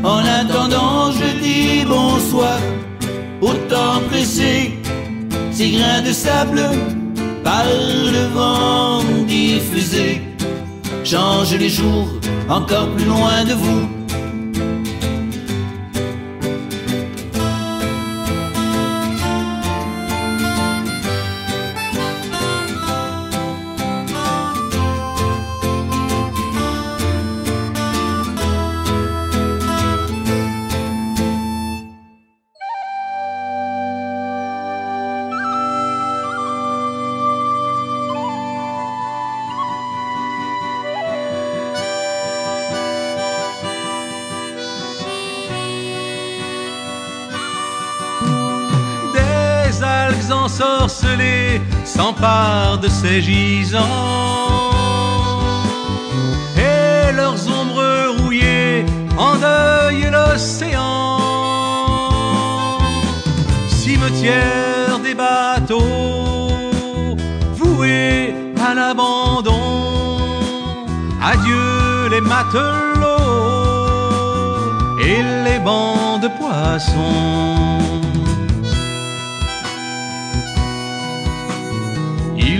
En attendant, je dis bonsoir au temps pressé, ces grains de sable par le vent diffusé. Change les jours encore plus loin de vous. S'emparent de ces gisants et leurs ombres rouillées endeuillent l'océan. Cimetière des bateaux voués à l'abandon. Adieu les matelots et les bancs de poissons.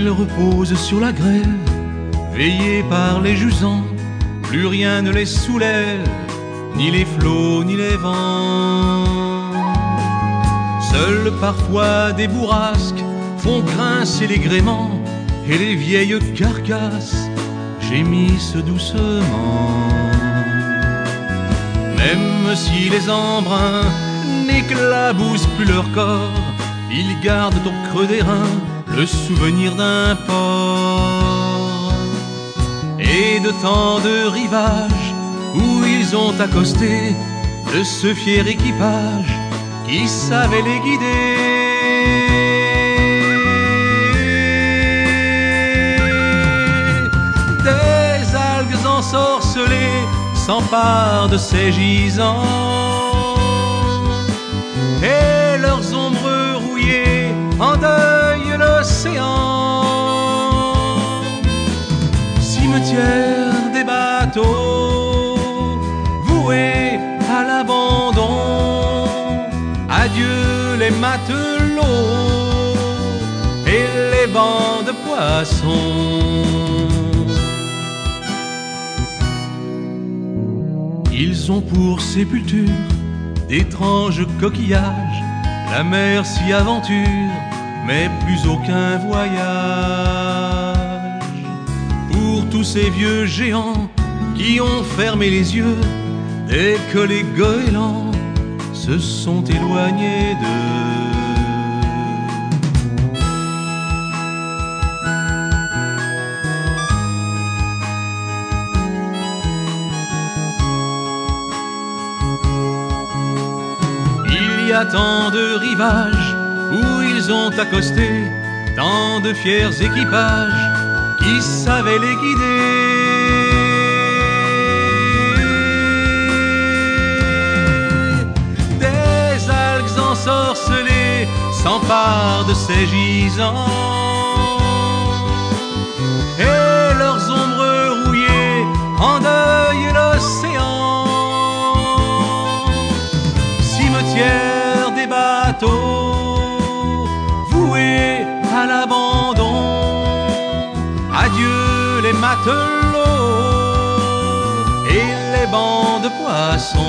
Ils reposent sur la grève, veillés par les jusants. Plus rien ne les soulève, ni les flots, ni les vents. Seuls parfois des bourrasques font grincer les gréements, et les vieilles carcasses gémissent doucement. Même si les embruns n'éclaboussent plus leur corps, ils gardent au creux des reins le souvenir d'un port et de tant de rivages où ils ont accosté de ce fier équipage qui savait les guider. Des algues ensorcelées s'emparent de ces gisants et leurs ombres rouillées endeuillent Cimetière des bateaux voués à l'abandon. Adieu les matelots et les bancs de poissons. Ils ont pour sépulture d'étranges coquillages. La mer s'y aventure, mais aucun voyage. Pour tous ces vieux géants qui ont fermé les yeux dès que les goélands se sont éloignés d'eux. Il y a tant de rivages ont accosté, tant de fiers équipages qui savaient les guider. Des algues ensorcelées s'emparent de ces gisants et les bancs de poissons.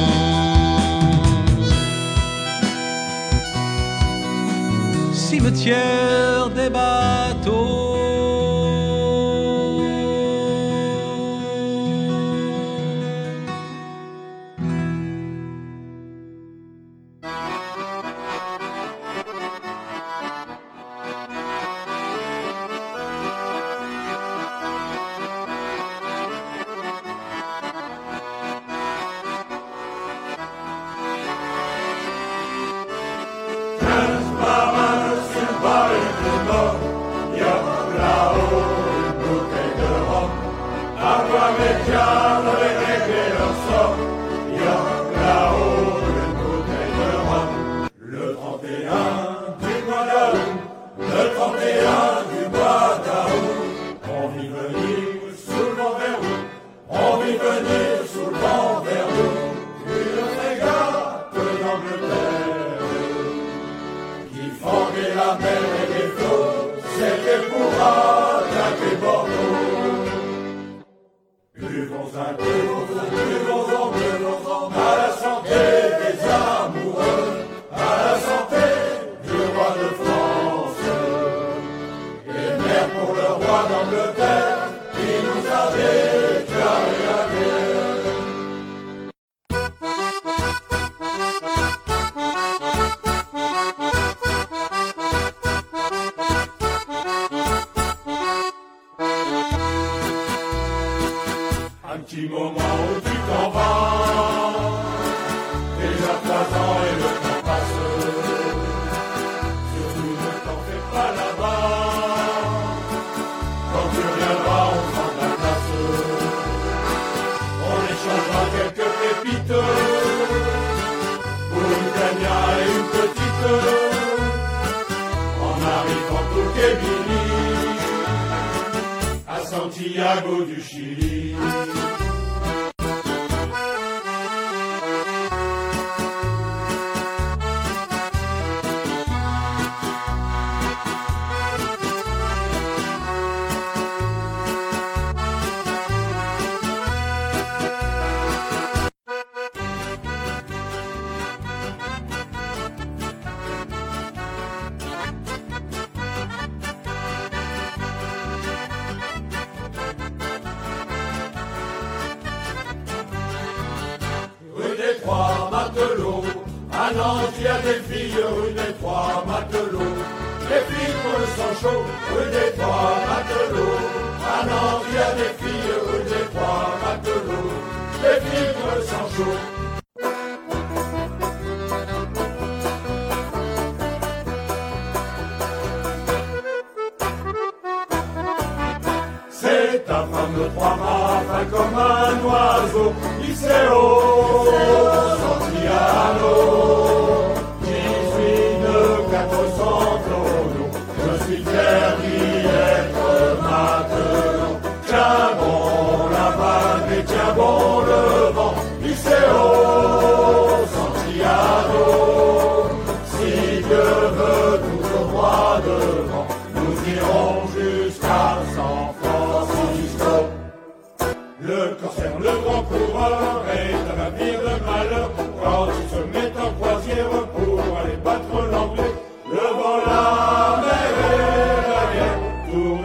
Cimetière des bateaux.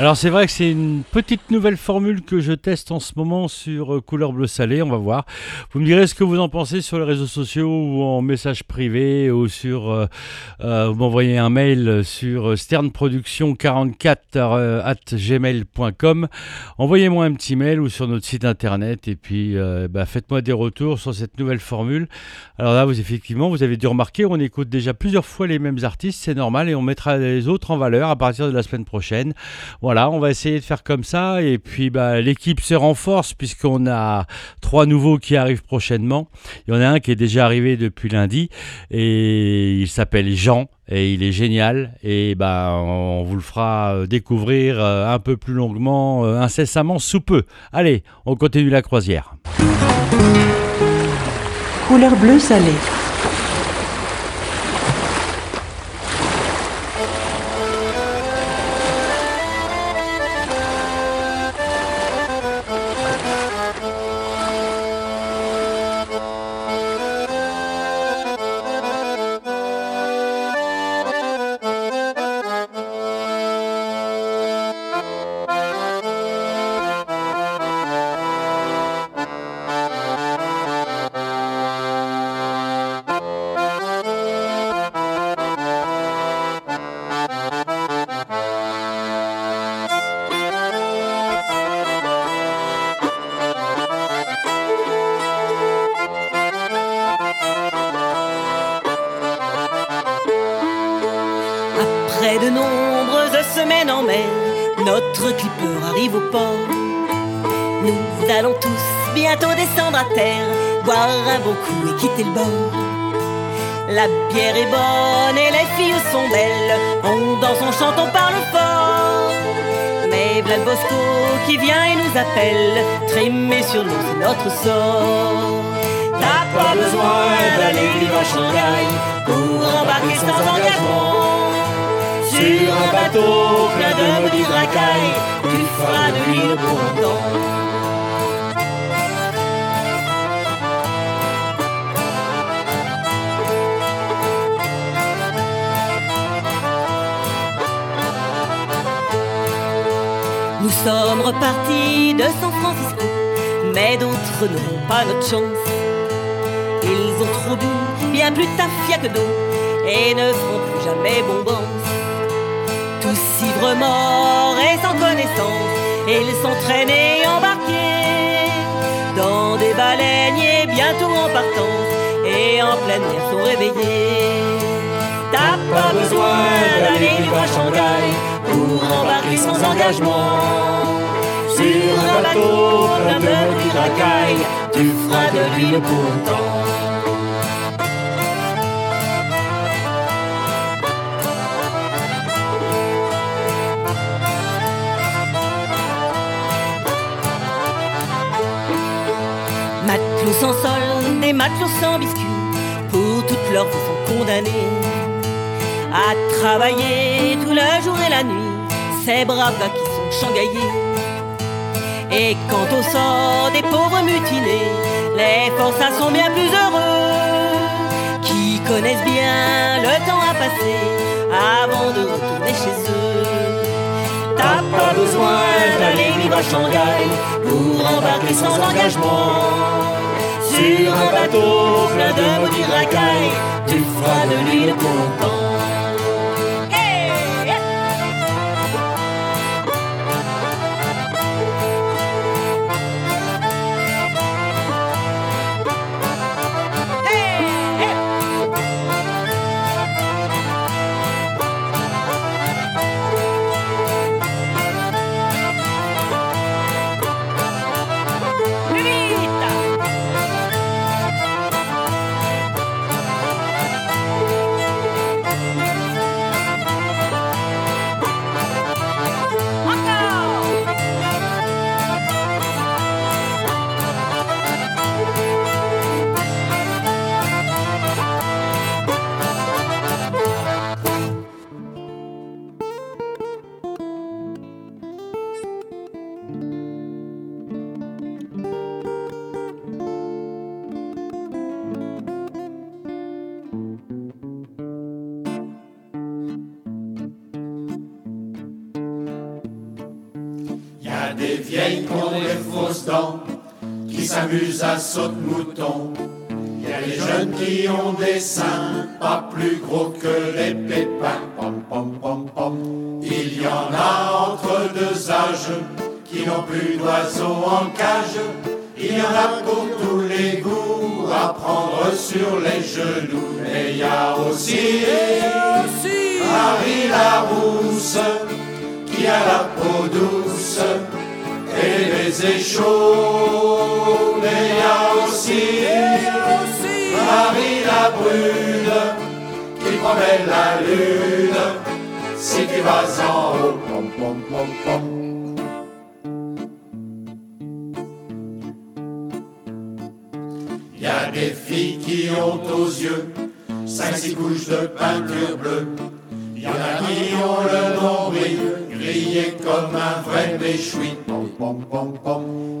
Alors c'est vrai que c'est une petite nouvelle formule que je teste en ce moment sur euh, couleur bleu salé, on va voir. Vous me direz ce que vous en pensez sur les réseaux sociaux ou en message privé ou sur euh, euh, vous m'envoyez un mail sur sternproduction44 at gmail.com. Envoyez-moi un petit mail ou sur notre site internet et puis bah, faites-moi des retours sur cette nouvelle formule. Alors là, vous effectivement, vous avez dû remarquer, on écoute déjà plusieurs fois les mêmes artistes, c'est normal et on mettra les autres en valeur à partir de la semaine prochaine. Voilà, on va essayer de faire comme ça. Et puis, bah, l'équipe se renforce puisqu'on a trois nouveaux qui arrivent prochainement. Il y en a un qui est déjà arrivé depuis lundi et il s'appelle Jean et il est génial. Et bah, on vous le fera euh, découvrir euh, un peu plus longuement, euh, incessamment sous peu. Allez, on continue la croisière. Couleur bleu salé. Chance. Ils ont trop bu, bien plus tafia que d'eau, et ne feront plus jamais bombance. Tous ivres morts et sans connaissance, ils sont traînés, embarqués baleiniers bientôt en partance et en pleine mer sont réveillés. T'as pas besoin d'aller vivre à Shanghai pour embarquer sans engagement. Sur un bateau plein de racailles, tu feras de l'huile pour longtemps. Matelots sans sol, des matelots sans biscuits, pour toute leur vie sont condamnés à travailler tout le jour et la nuit, ces braves qui sont shanghaiés. Et quant au sort des pauvres mutinés, les forçats sont bien plus heureux, qui connaissent bien le temps à passer avant de retourner chez eux. T'as pas besoin d'aller vivre à Shanghai pour embarquer sans engagement. Sur un bateau plein de maudits racailles, tu feras de l'huile pour longtemps. Qui s'amusent à saute-mouton.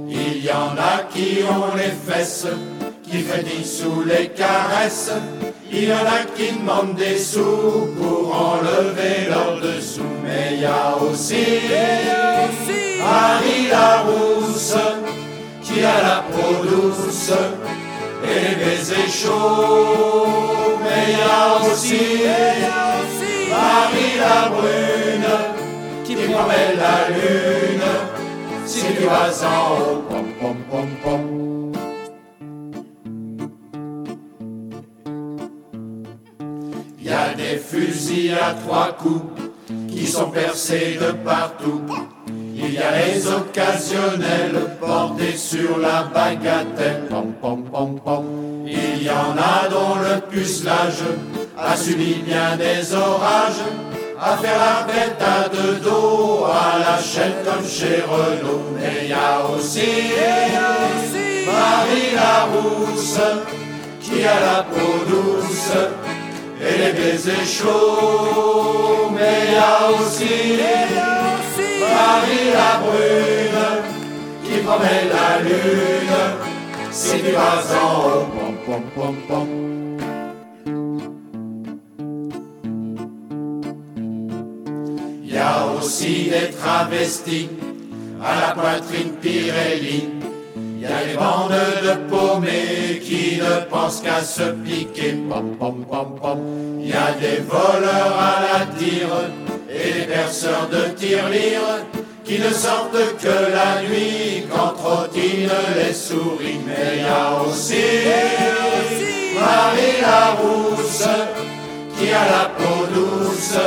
Il y en a qui ont les fesses qui frétillent sous les caresses. Il y en a qui demandent des sous pour enlever leur dessous. Mais il y a aussi, Marie Larousse qui a la peau douce et les baisers chauds. Mais il y a aussi, Marie la brune qui promet la lune si tu. Pom, pom, pom, pom. Y a des fusils à trois coups qui sont percés de partout. Il y a les occasionnels portés sur la bagatelle. Pom, pom, pom, pom. Il y en a dont le pucelage a subi bien des orages. À faire la bête à deux dos, à la chaîne comme chez Renault. Mais il y a aussi, Marie Larousse qui a la peau douce et les baisers chauds. Mais il y a aussi, Marie la brune qui promet la lune si tu vas en pom, aussi des travestis à la poitrine Pirelli. Il y a des bandes de paumés qui ne pensent qu'à se piquer. Il y a des voleurs à la tire et des perceurs de tirelire qui ne sortent que la nuit quand trottinent les souris, mais il y a aussi Marie la rousse qui a la peau douce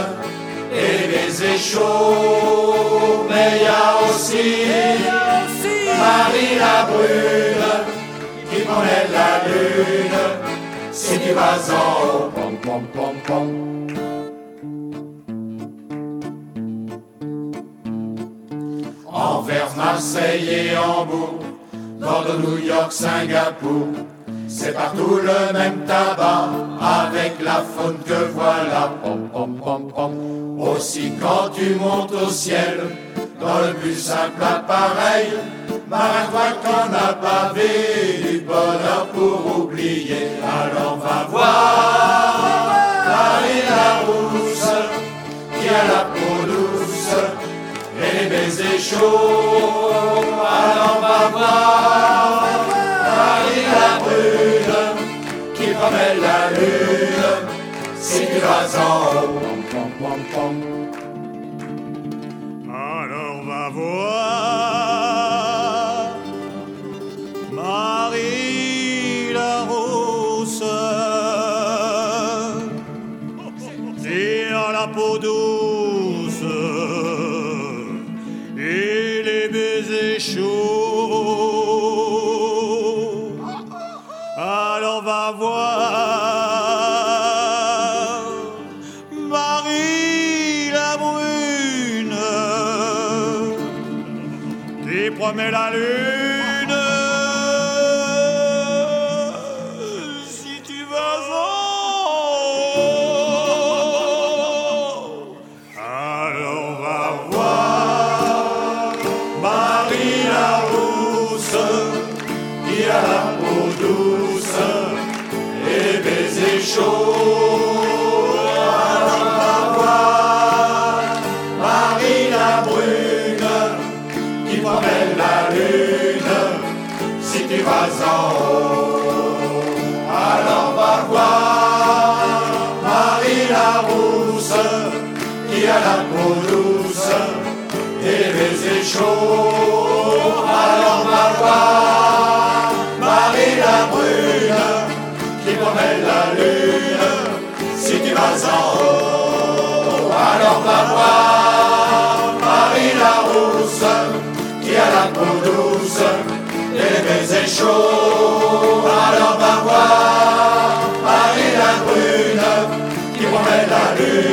et les baisers chauds, mais il y a aussi Marie la brune qui connaît la lune si tu vas en haut, pom pom pom pom. Anvers, Marseille et Hambourg, Bordeaux, New York, Singapour, c'est partout le même tabac, avec la faune que voilà, pom pom pom pom. Aussi quand tu montes au ciel, dans le plus simple appareil, marin qu'on a pavé du bonheur pour oublier, alors va voir Marie la rousse, qui a la peau douce, et les baisers chauds, alors va voir Marie la brune, promet la lune, tu vas en haut, chauds. Alors va voir Marie la brune qui promène la lune si tu vas en haut. Alors va voir Marie la rousse qui a la peau douce et les baisers chauds. Alors va voir Marie la brune qui promène la lune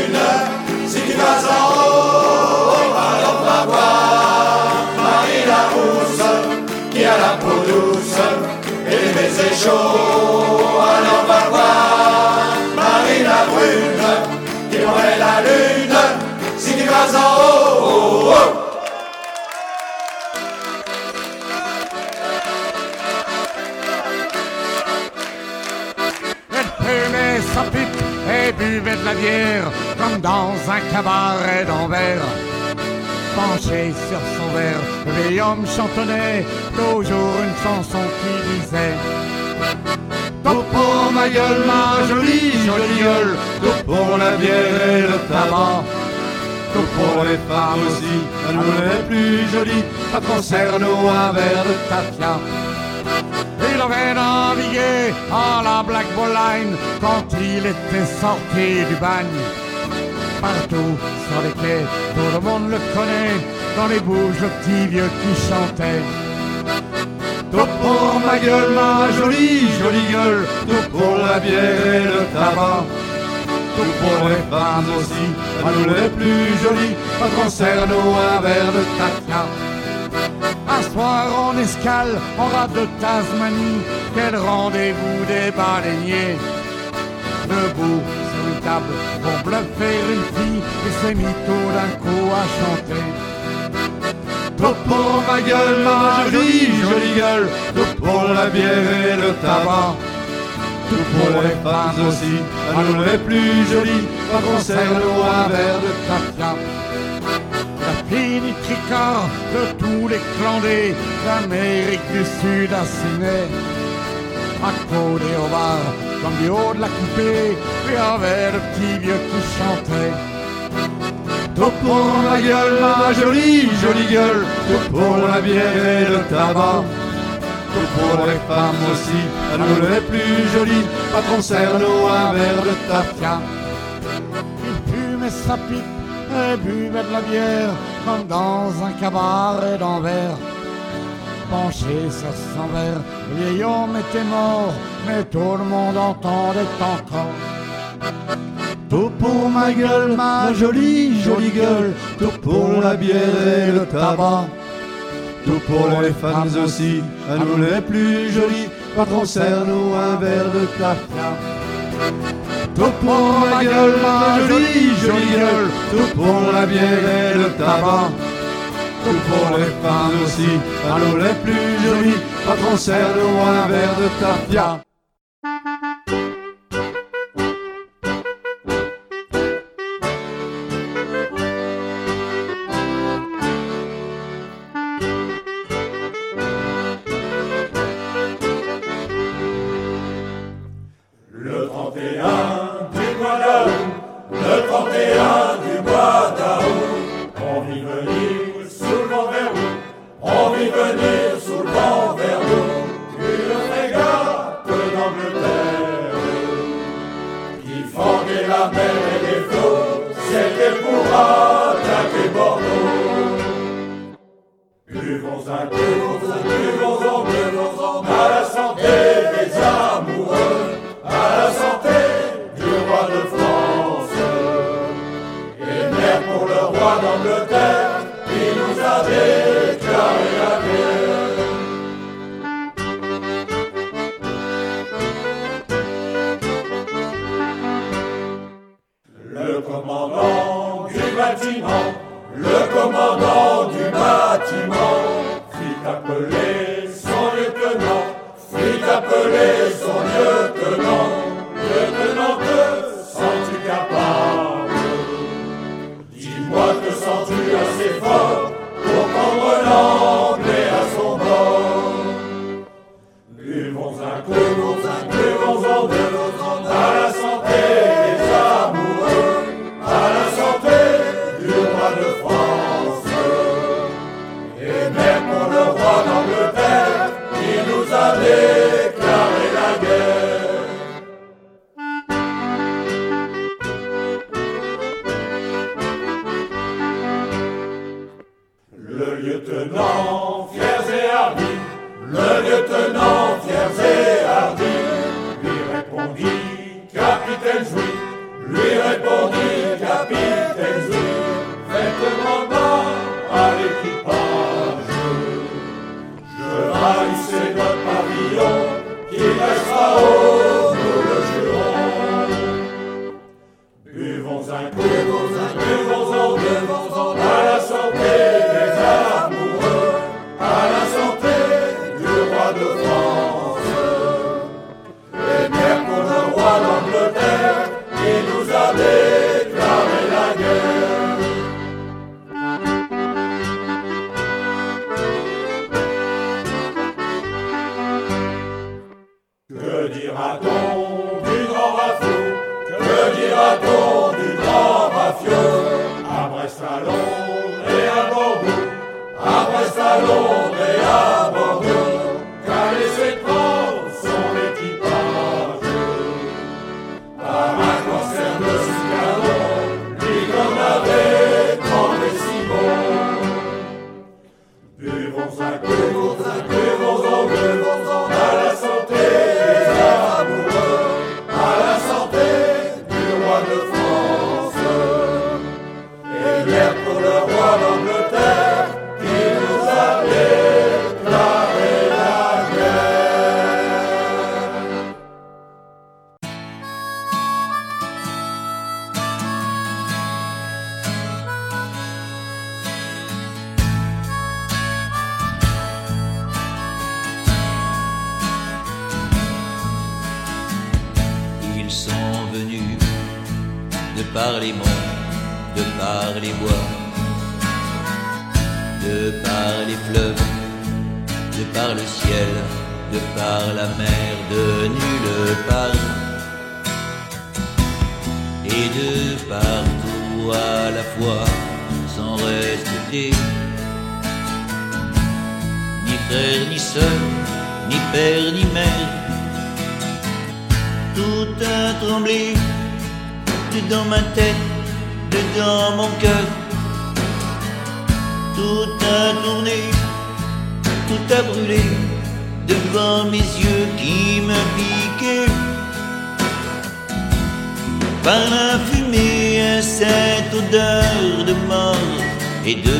comme dans un cabaret d'Anvers. Penché sur son verre, le vieil homme chantonnait toujours une chanson qui disait Tout pour ma gueule, ma jolie, jolie gueule, tout pour la bière et le tabac. Tout pour les femmes aussi, nous les plus jolies, patron serre-nous un verre de Tafia. Avait navigué à la Black Ball Line quand il était sorti du bagne. Partout sur les quais, tout le monde le connaît, dans les bouges le petit vieux qui chantait. Tout pour ma gueule, ma jolie, jolie gueule, tout pour la bière et le tabac. Tout pour les femmes aussi, à nous les plus jolies, patron serre-nous un verre de Tafia. Un soir en escale, en rade de Tasmanie, quel rendez-vous des baleiniers? Debout sur une table pour bluffer une fille et ses mythos d'un coup à chanter. Tout pour ma gueule, ma jolie, jolie gueule, tout pour la bière et le tabac. Tout pour les femmes aussi, à nous les plus jolies, patron serre-nous un verre de Tafia. La fini tricard de tous les clandés d'Amérique du Sud à Sydney. Accoudé au bar, comme du haut de la coupée, et avait le petit vieux qui chantait. tout pour ma gueule, ma jolie, jolie gueule, tout pour la bière et le tabac. Tout pour les femmes aussi, à nous les plus jolies, patron serre-nous un verre de tafia. Il fumait sa pipe et buvait de la bière, comme dans un cabaret d'envers. Penché sur son verre, le vieil homme était mort, mais tout le monde entendait encore. Tout pour ma gueule, ma jolie, jolie gueule, tout pour la bière et le tabac. Tout pour les femmes aussi, à nous les plus jolies, patron serre-nous un verre de tafia. Tout pour ma gueule, ma jolie, jolie gueule, tout pour la bière et le tabac. Tout pour les femmes aussi, nous les plus jolies, patron serre-nous un verre de tafia.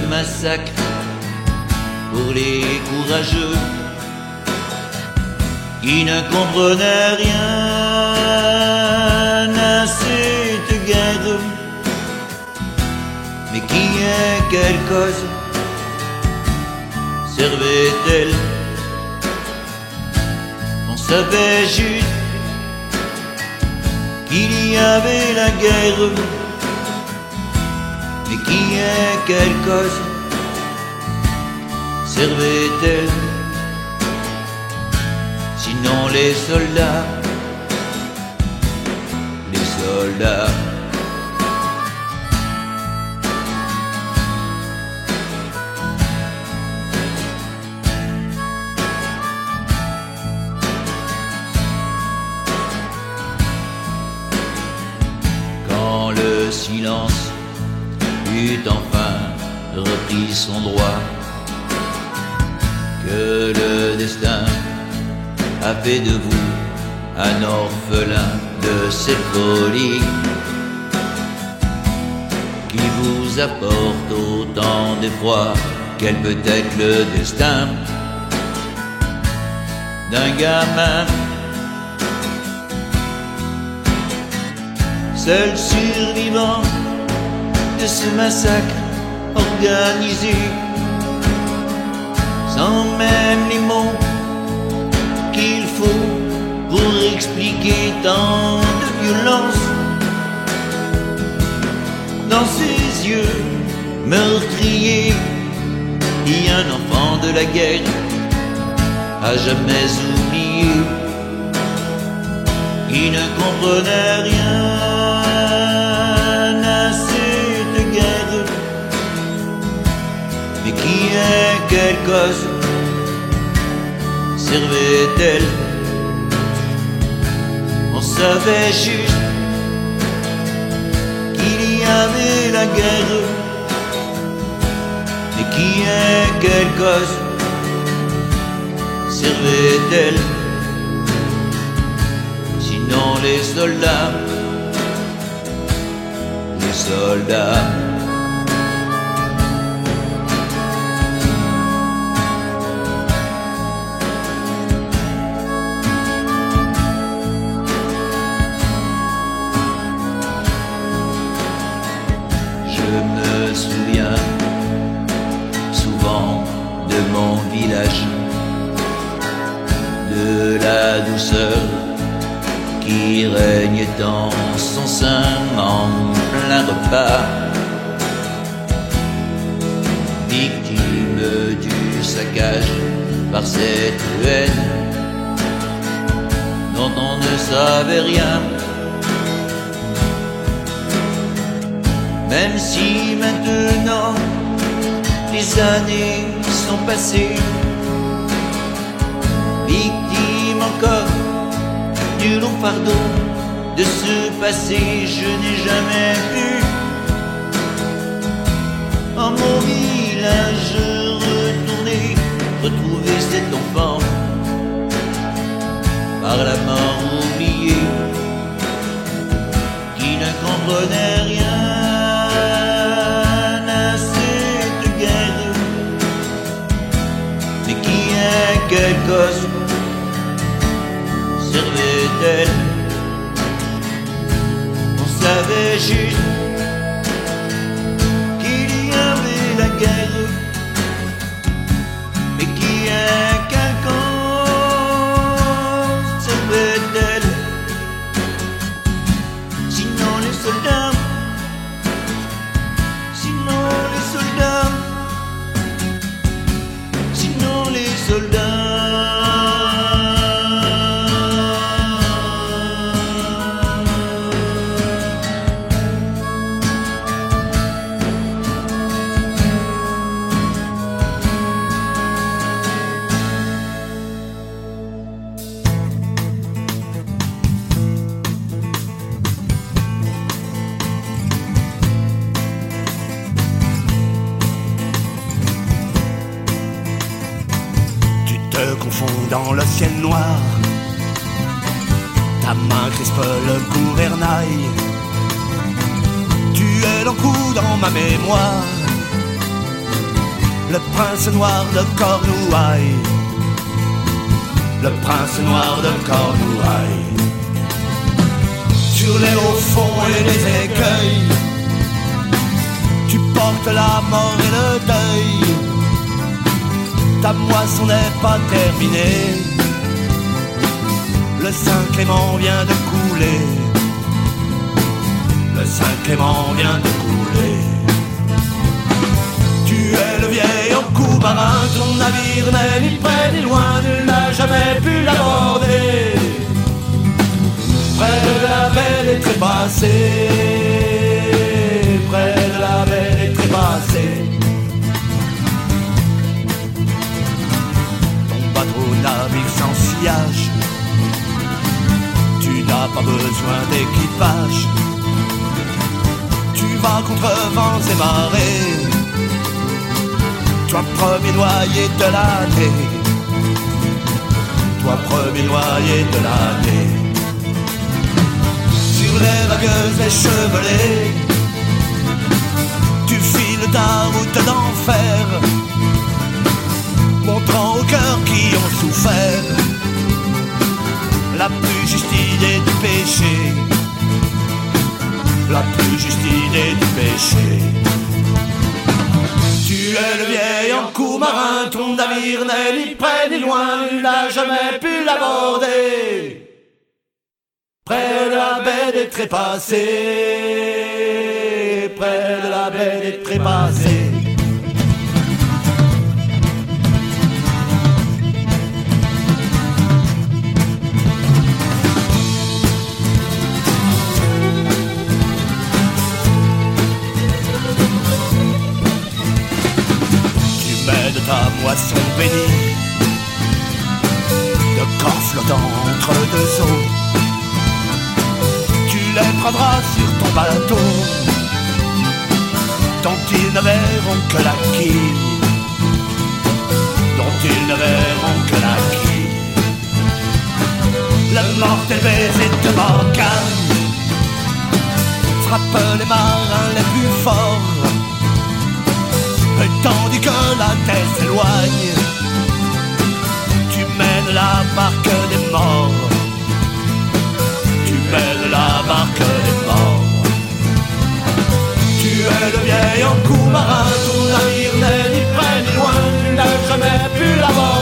Massacre pour les courageux qui ne comprenaient rien à cette guerre. Mais qui est quelle cause servait-elle On savait juste qu'il y avait la guerre. Mais qui est quelle cause servait-elle Sinon les soldats, les soldats. Que le destin a fait de vous un orphelin de cette folie qui vous apporte autant d'effroi quel peut être le destin d'un gamin. Seul survivant de ce massacre organisé. Sans même les mots qu'il faut pour expliquer tant de violence. Dans ses yeux meurtriers, il y a un enfant de la guerre à jamais oublié, qui ne comprenait rien servait-elle. On savait juste qu'il y avait la guerre, mais qui est quelle cause servait-elle. Sinon les soldats, les soldats. don't passé, je n'ai jamais pu en mon village retourner, retrouver cet enfant. Par la mort oubliée qui ne comprenait rien à cette guerre, mais qui est quelle cause servait-elle? Juste jamais pu l'avoir.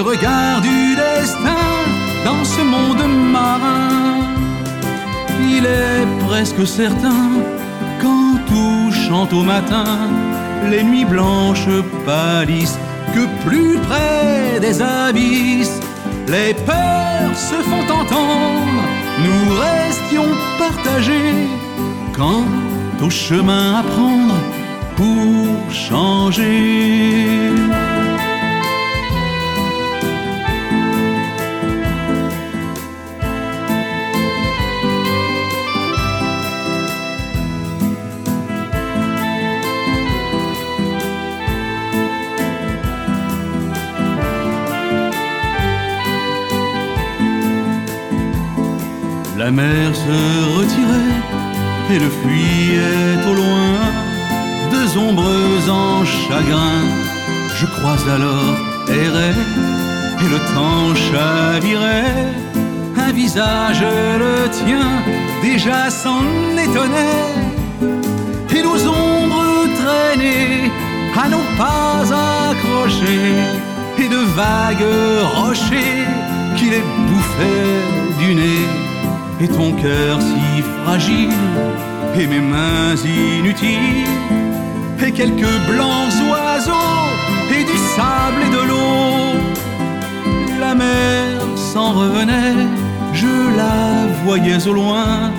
regard du destin dans ce monde marin. Il est presque certain quand tout chante au matin, les nuits blanches pâlissent, que plus près des abysses, les peurs se font entendre, nous restions partagés quand au chemin à prendre pour changer. et le fuyait au loin. Deux ombres en chagrin, je croise alors errer et le temps chavirait. Un visage le tien déjà s'en étonnait et nos ombres traînées à nos pas accrochés et de vagues rochers qui les bouffaient du nez et ton cœur si et mes mains inutiles et quelques blancs oiseaux et du sable et de l'eau. La mer s'en revenait, je la voyais au loin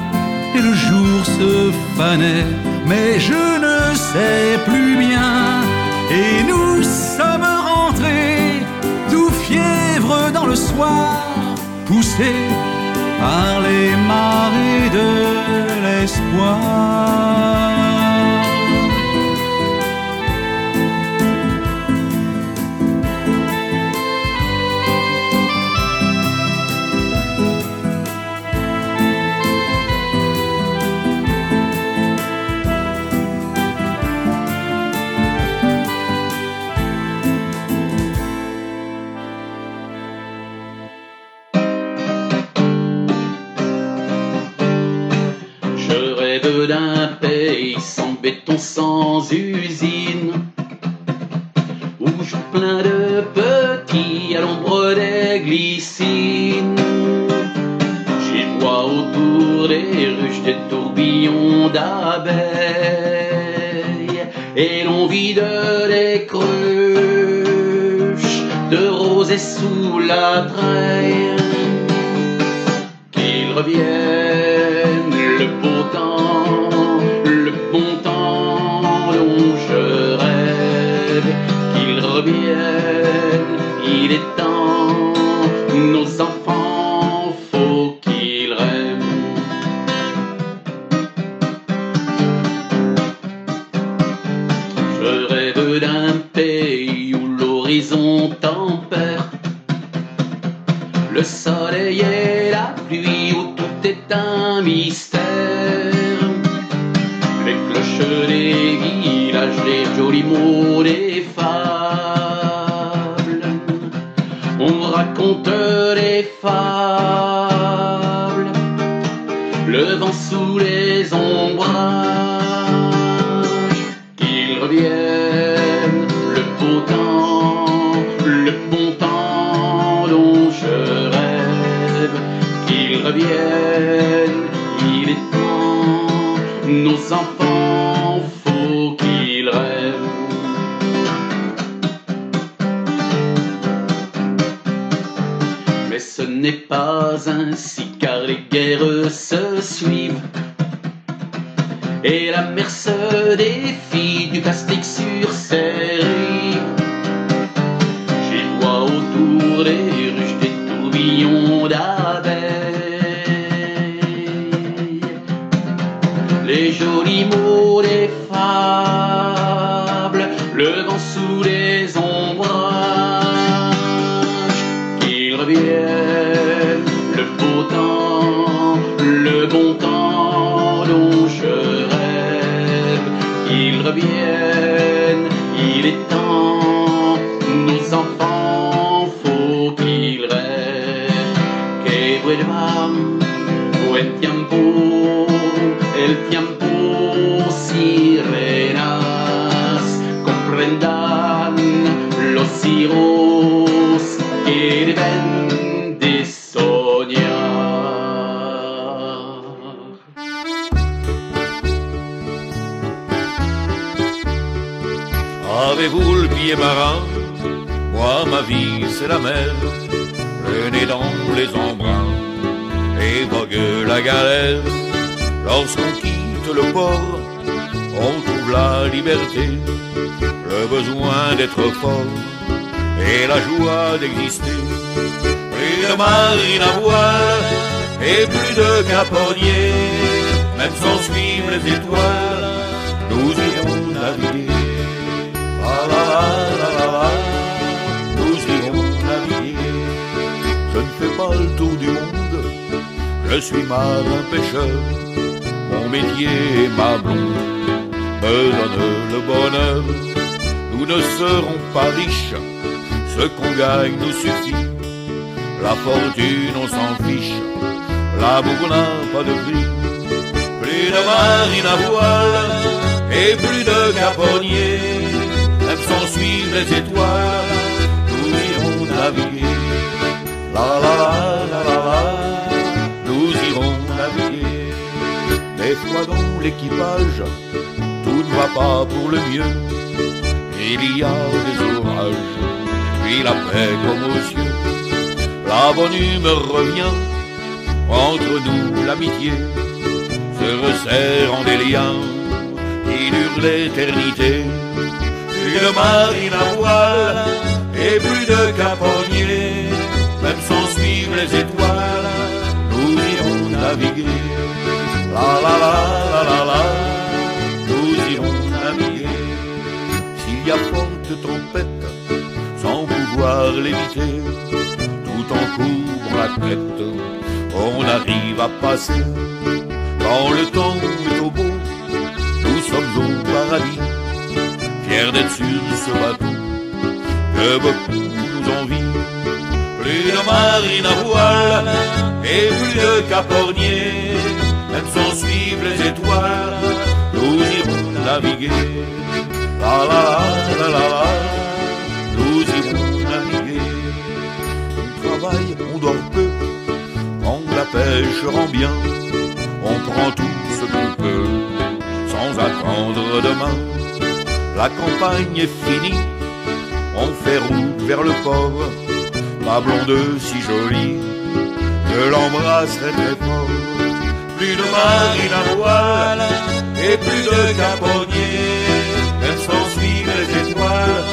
et le jour se fanait, mais je ne sais plus bien. Et nous sommes rentrés, tout fièvre dans le soir, poussés par les marées de l'espoir. ton sang usé. Donne le bonheur. Nous ne serons pas riches, ce qu'on gagne nous suffit. La fortune, on s'en fiche, l'amour n'a pas de prix. Plus de marine à voile et plus de caponniers, même sans suivre les étoiles, nous irons naviguer. La la la la la nous irons naviguer. Dans l'équipage, va pas pour le mieux. Il y a des orages, puis la paix comme aux cieux. La bonne humeur revient, entre nous l'amitié se resserre en des liens qui durent l'éternité. De marine à voile et plus de caponniers, même sans suivre les étoiles, nous irons naviguer. La la la la la la, Forte tempête, sans pouvoir l'éviter, tout en courant la tête, on arrive à passer. Quand le temps est au beau, nous sommes au paradis, fiers d'être sur ce bateau que beaucoup nous envient. Plus de marine à voile et plus de caporniers, même sans suivre les étoiles, nous irons naviguer. La la la la la, nous irons naviguer. On travaille, on dort peu, quand la pêche rend bien on prend tout ce qu'on peut, sans attendre demain. La campagne est finie, on fait route vers le port. Ma blonde si jolie, je l'embrasserai très fort. Plus de marine à voile et plus de caponniers, même sans suivre les étoiles,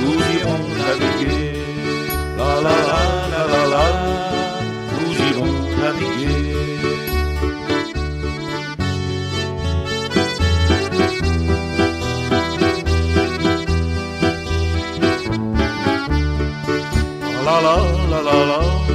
nous irons naviguer. La la la la la la, nous irons naviguer. la la la la la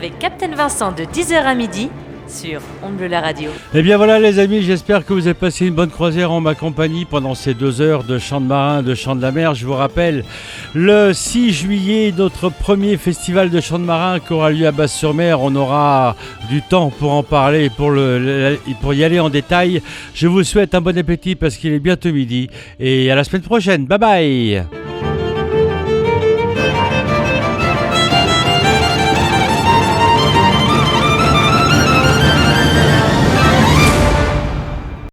avec Captain Vincent de 10h à midi sur On Bleu la radio. Eh bien voilà les amis, j'espère que vous avez passé une bonne croisière en ma compagnie pendant ces deux heures de chant de marin, de chant de la mer. Je vous rappelle, le 6 juillet, notre premier festival de chant de marin qui aura lieu à Basse-sur-Mer. On aura du temps pour en parler, le- pour y aller en détail. Je vous souhaite un bon appétit parce qu'il est bientôt midi et à la semaine prochaine. Bye bye